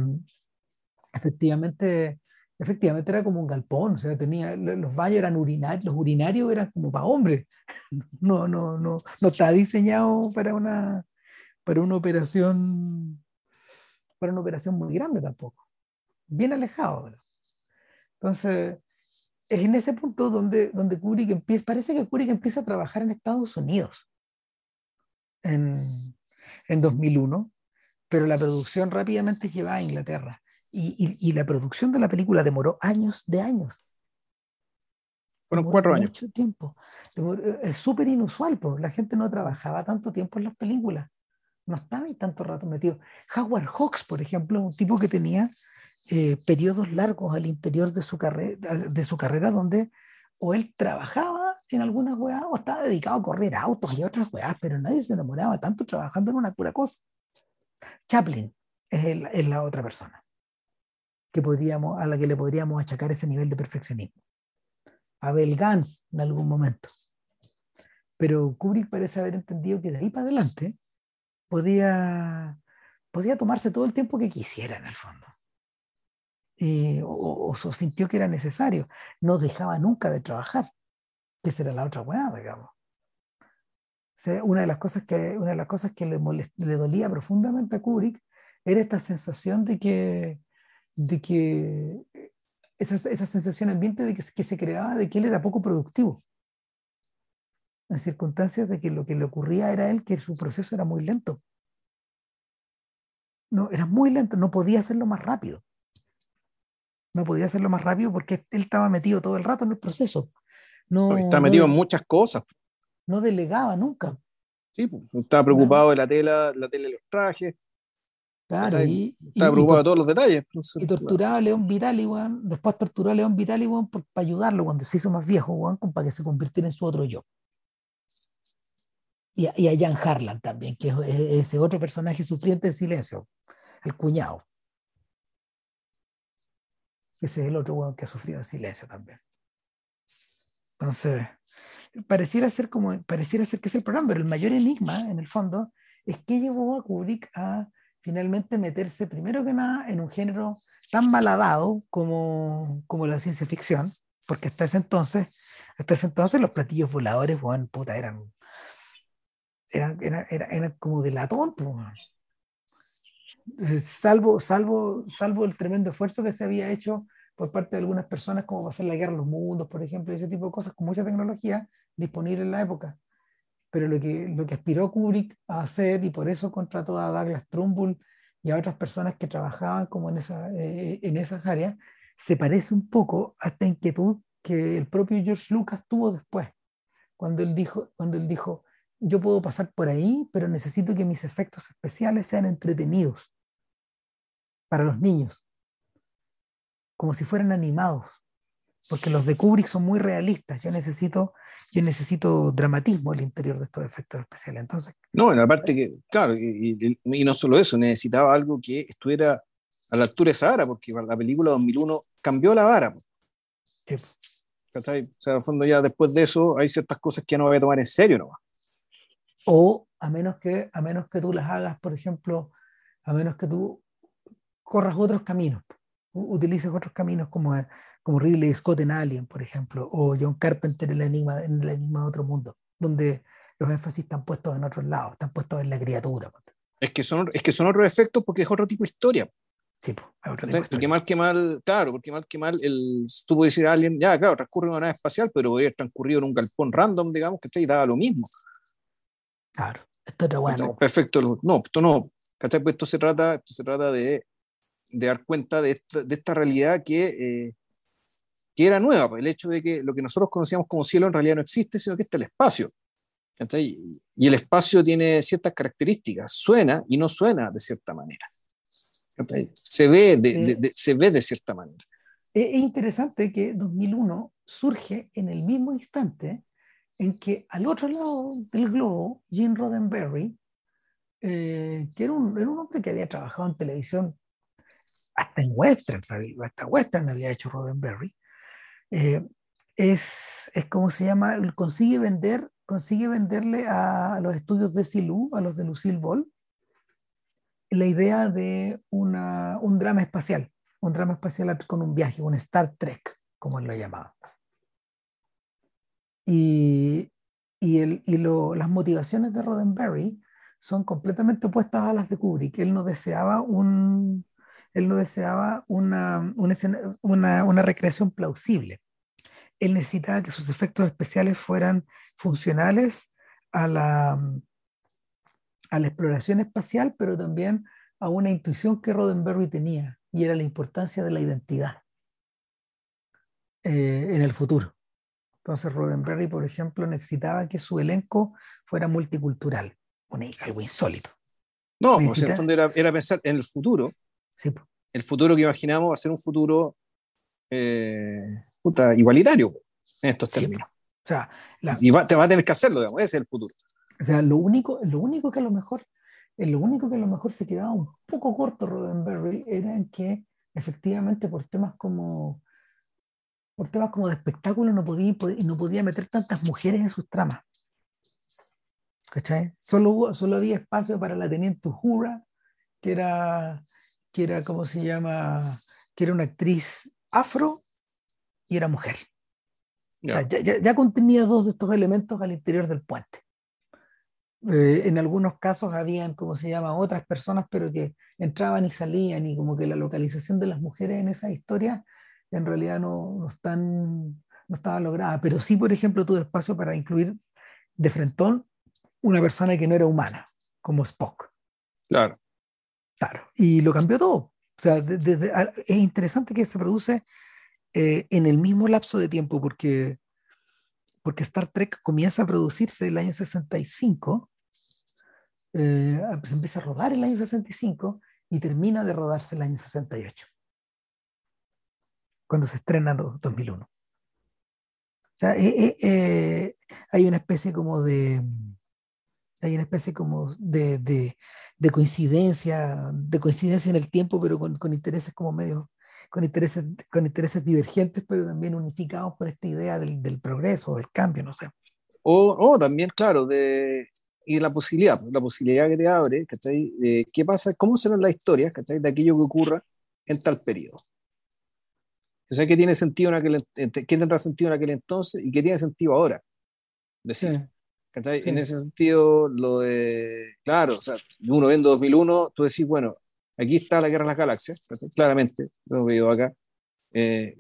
efectivamente, efectivamente era como un galpón, o sea, tenía, los baños eran urinarios, los urinarios eran como para hombres, no, no, no, no está diseñado para una, para una operación, para una operación muy grande tampoco, bien alejado. Entonces, es en ese punto donde, donde Kubrick empieza, parece que Kubrick empieza a trabajar en Estados Unidos en, en 2001, pero la producción rápidamente lleva a Inglaterra. Y, y, y, la producción de la película demoró años de años. Fueron cuatro años. Mucho tiempo. Es súper inusual, pues. la gente no trabajaba tanto tiempo en las películas. No estaba ahí tanto rato metido. Howard Hawks, por ejemplo, un tipo que tenía, eh, periodos largos al interior de su, carrera, de su carrera donde o él trabajaba en algunas weas o estaba dedicado a correr autos y otras weas, pero nadie se enamoraba tanto trabajando en una pura cosa. Chaplin es, la otra persona que podríamos, a la que le podríamos achacar ese nivel de perfeccionismo. Abel Gans en algún momento. Pero Kubrick parece haber entendido que de ahí para adelante podía, podía tomarse todo el tiempo que quisiera en el fondo. o, o, sintió que era necesario. No dejaba nunca de trabajar, que será la otra weá, digamos. una de las cosas que, una de las cosas que le, le dolía profundamente a Kubrick era esta sensación de que, de que esa, esa sensación ambiente de que, que, se creaba de que él era poco productivo. En circunstancias de que lo que le ocurría era a él que su proceso era muy lento. No, era muy lento, no podía hacerlo más rápido. No podía hacerlo más rápido porque él estaba metido todo el rato en el proceso. No, está metido en muchas cosas. No delegaba nunca. Sí, estaba preocupado de la tela, la tela de los trajes, Claro, y, está preocupado de todos los detalles. y torturaba a León Vitali, después torturó a León Vitali, para ayudarlo cuando se hizo más viejo, para que se convirtiera en su otro yo. Y a, y a Jan Harlan también, que es ese otro personaje sufriente en silencio, el cuñado. Ese es el otro weón que ha sufrido en silencio también. Entonces, pareciera ser como, pareciera ser que es el programa, pero el mayor enigma, en el fondo, es que llevó a Kubrick a finalmente meterse primero que nada en un género tan malhadado como, como la ciencia ficción, porque hasta ese entonces, hasta ese entonces los platillos voladores, bueno, puta, eran, eran, eran, eran, como de latón, eh, salvo, salvo, salvo el tremendo esfuerzo que se había hecho por parte de algunas personas como hacer la guerra a los mundos, por ejemplo, ese tipo de cosas con mucha tecnología disponible en la época pero lo que, lo que aspiró Kubrick a hacer, y por eso contrató a Douglas Trumbull y a otras personas que trabajaban como en, esa, eh, en esas áreas, se parece un poco a esta inquietud que el propio George Lucas tuvo después, cuando él dijo, cuando él dijo yo puedo pasar por ahí, pero necesito que mis efectos especiales sean entretenidos para los niños, como si fueran animados porque los de Kubrick son muy realistas. Yo necesito, yo necesito dramatismo al interior de estos efectos especiales. Entonces, no, en la parte que, claro, y, no solo eso, necesitaba algo que estuviera a la altura de esa vara, porque la película 2001 cambió la vara. Sí. O sea, el fondo ya después de eso hay ciertas cosas que ya no voy a tomar en serio nomás. O a menos que, a menos que tú las hagas, por ejemplo, a menos que tú corras otros caminos utilices otros caminos como, como Ridley Scott en Alien, por ejemplo, o John Carpenter en el enigma, en el enigma de otro mundo, donde los énfasis están puestos en otros lados, están puestos en la criatura. Es que son, es que son otros efectos porque es otro tipo de historia. Sí, pues, otro tipo porque mal que mal, claro, porque mal que mal, el, tú puedes decir a alguien, ya, claro, transcurre en una nave espacial, pero hubiera transcurrido en un galpón random, digamos, que te daba lo mismo. Claro, esto es bueno. Perfecto, no, esto no. Pues esto se trata, esto se trata de de dar cuenta de, de esta realidad que, eh, que era nueva, pues, el hecho de que lo que nosotros conocíamos como cielo en realidad no existe, sino que está el espacio. Y el espacio tiene ciertas características, suena y no suena de cierta manera. Se ve de, se ve de cierta manera. Es interesante que 2001 surge en el mismo instante en que al otro lado del globo, Gene Roddenberry, eh, que era un, era un, hombre que había trabajado en televisión hasta en Western, hasta Western había hecho Roddenberry, eh, es, es como se llama, consigue vender, consigue venderle a, los estudios de Silu, a los de Lucille Ball, la idea de una, un drama espacial, un drama espacial con un viaje, un Star Trek, como él lo llamaba. Y, y, el, y lo, las motivaciones de Roddenberry son completamente opuestas a las de Kubrick. Él no deseaba un, él no deseaba una, una, una, recreación plausible. Él necesitaba que sus efectos especiales fueran funcionales a la, a la exploración espacial, pero también a una intuición que Roddenberry tenía, y era la importancia de la identidad eh, en el futuro. Entonces Roddenberry, por ejemplo, necesitaba que su elenco fuera multicultural, algo insólito. No, pues en el fondo era, era pensar en el futuro Sí, el futuro que imaginamos va a ser un futuro eh, igualitario en estos términos. O sea, y te va a tener que hacerlo, digamos, ese es el futuro. O sea, lo único, lo único que a lo mejor, lo único que a lo mejor se quedaba un poco corto Roddenberry era en que efectivamente por temas como por temas como de espectáculo no podía, no podía meter tantas mujeres en sus tramas. ¿Cachai? Solo, solo había espacio para la teniente Uhura, que era, que era, ¿cómo se llama? Que era una actriz afro y era mujer. ya, ya, contenía dos de estos elementos al interior del puente. Eh, en algunos casos habían, ¿cómo se llama?, otras personas, pero que entraban y salían y como que la localización de las mujeres en esa historia en realidad no, no, están, no estaba lograda. Pero sí, por ejemplo, tuve espacio para incluir de frentón una persona que no era humana, como Spock. Claro. Claro. Y lo cambió todo. O sea, es interesante que se produce eh, en el mismo lapso de tiempo, porque, porque Star Trek comienza a producirse el año 65, eh, empieza a rodar el año 65 y termina de rodarse el año 68 cuando se estrena en 2001. O sea, eh, eh, eh, hay una especie como de hay una especie como de, de, de, coincidencia, de coincidencia en el tiempo, pero con, con, intereses como medio, con intereses, con intereses divergentes, pero también unificados por esta idea del, del progreso, del cambio, no sé. O, o, también, claro, de, y la posibilidad, la posibilidad que te abre, ¿cachai? De qué pasa, cómo serán las historias, ¿cachai? De aquello que ocurra en tal periodo. O sea, ¿qué tiene sentido en aquel, qué tendrá sentido en aquel entonces y qué tiene sentido ahora? Decir. En ese sentido, lo de, claro, o sea, uno ve en 2001, tú decís, bueno, aquí está la guerra de las galaxias, claramente, lo veo acá. Eh,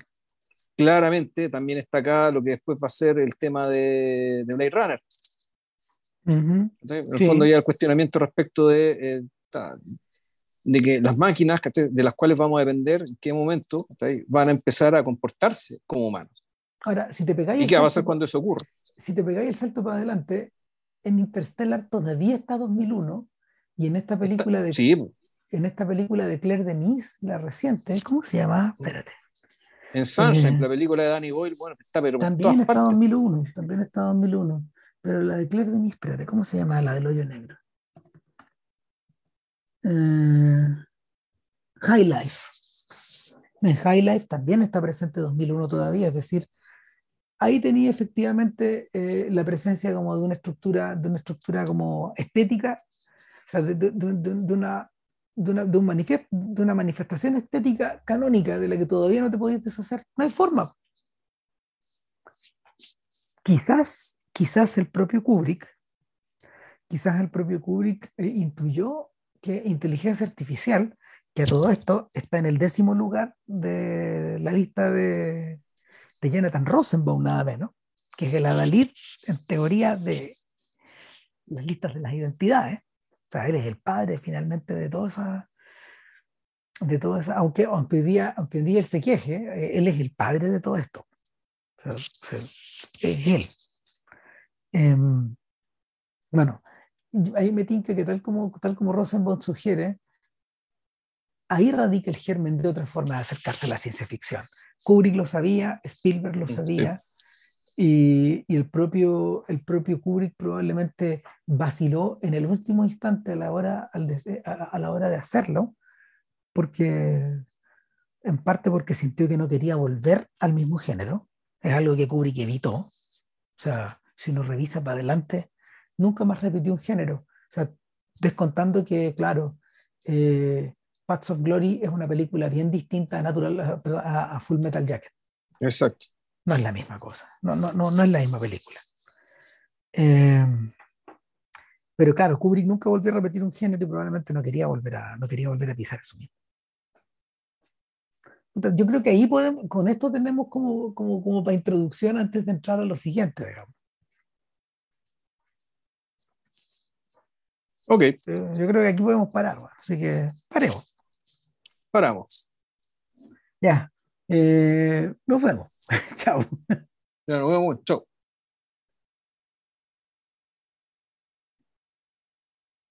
claramente también está acá lo que después va a ser el tema de, de Blade Runner. En el fondo ya el cuestionamiento respecto de, eh, de que las máquinas de las cuales vamos a depender, en qué momento van a empezar a comportarse como humanos. Ahora, si te pegáis. ¿Y qué va a pasar cuando eso ocurra? Si te pegáis el salto para adelante, en Interstellar todavía está 2001 y en esta película de. Sí. En esta película de Claire Denis, la reciente, ¿cómo se llama? Espérate. En Sunshine, eh, la película de Danny Boyle, bueno, está, pero. También está 2001, también está 2001. Pero la de Claire Denis, espérate, ¿cómo se llama? La del hoyo negro. Eh, High Life. En High Life también está presente 2001 todavía, es decir, ahí tenía efectivamente eh, la presencia como de una estructura, de una estructura como estética, de, una, de, un manifiesto, de una manifestación estética canónica de la que todavía no te podías deshacer. No hay forma. Quizás, quizás el propio Kubrick, quizás el propio Kubrick eh, intuyó que inteligencia artificial, que todo esto está en el décimo lugar de la lista de, de Jonathan Rosenbaum, nada menos, que es el adalid, en teoría, de las listas de las identidades. O sea, él es el padre finalmente de toda esa, de todo esa, aunque, aunque, hoy día, aunque hoy día él se queje, eh, él es el padre de todo esto. O sea, es él. Em, bueno, ahí me tinca que tal como, tal como Rosenbaum sugiere, ahí radica el germen de otra forma de acercarse a la ciencia ficción. Kubrick lo sabía, Spielberg lo sabía, y, y, el, propio, el propio Kubrick probablemente vaciló en el último instante a la hora, a, a la hora de hacerlo, porque en parte porque sintió que no quería volver al mismo género, es algo que Kubrick evitó. O sea, si uno revisa para adelante, nunca más repitió un género. O sea, descontando que, claro, eh, Paths of Glory es una película bien distinta a, Natural, a, Full Metal Jacket. Exacto. No es la misma cosa, no, no, no, no es la misma película. Eh, pero claro, Kubrick nunca volvió a repetir un género y probablemente no quería volver a, no quería volver a pisar eso mismo. Yo creo que ahí podemos, con esto tenemos como, como, como para introducción antes de entrar a lo siguiente, digamos. Ok. Eh, yo creo que aquí podemos parar, así que paremos. Paramos. Ya. Eh, nos vemos. Chao. Ya, nos vemos. Chao.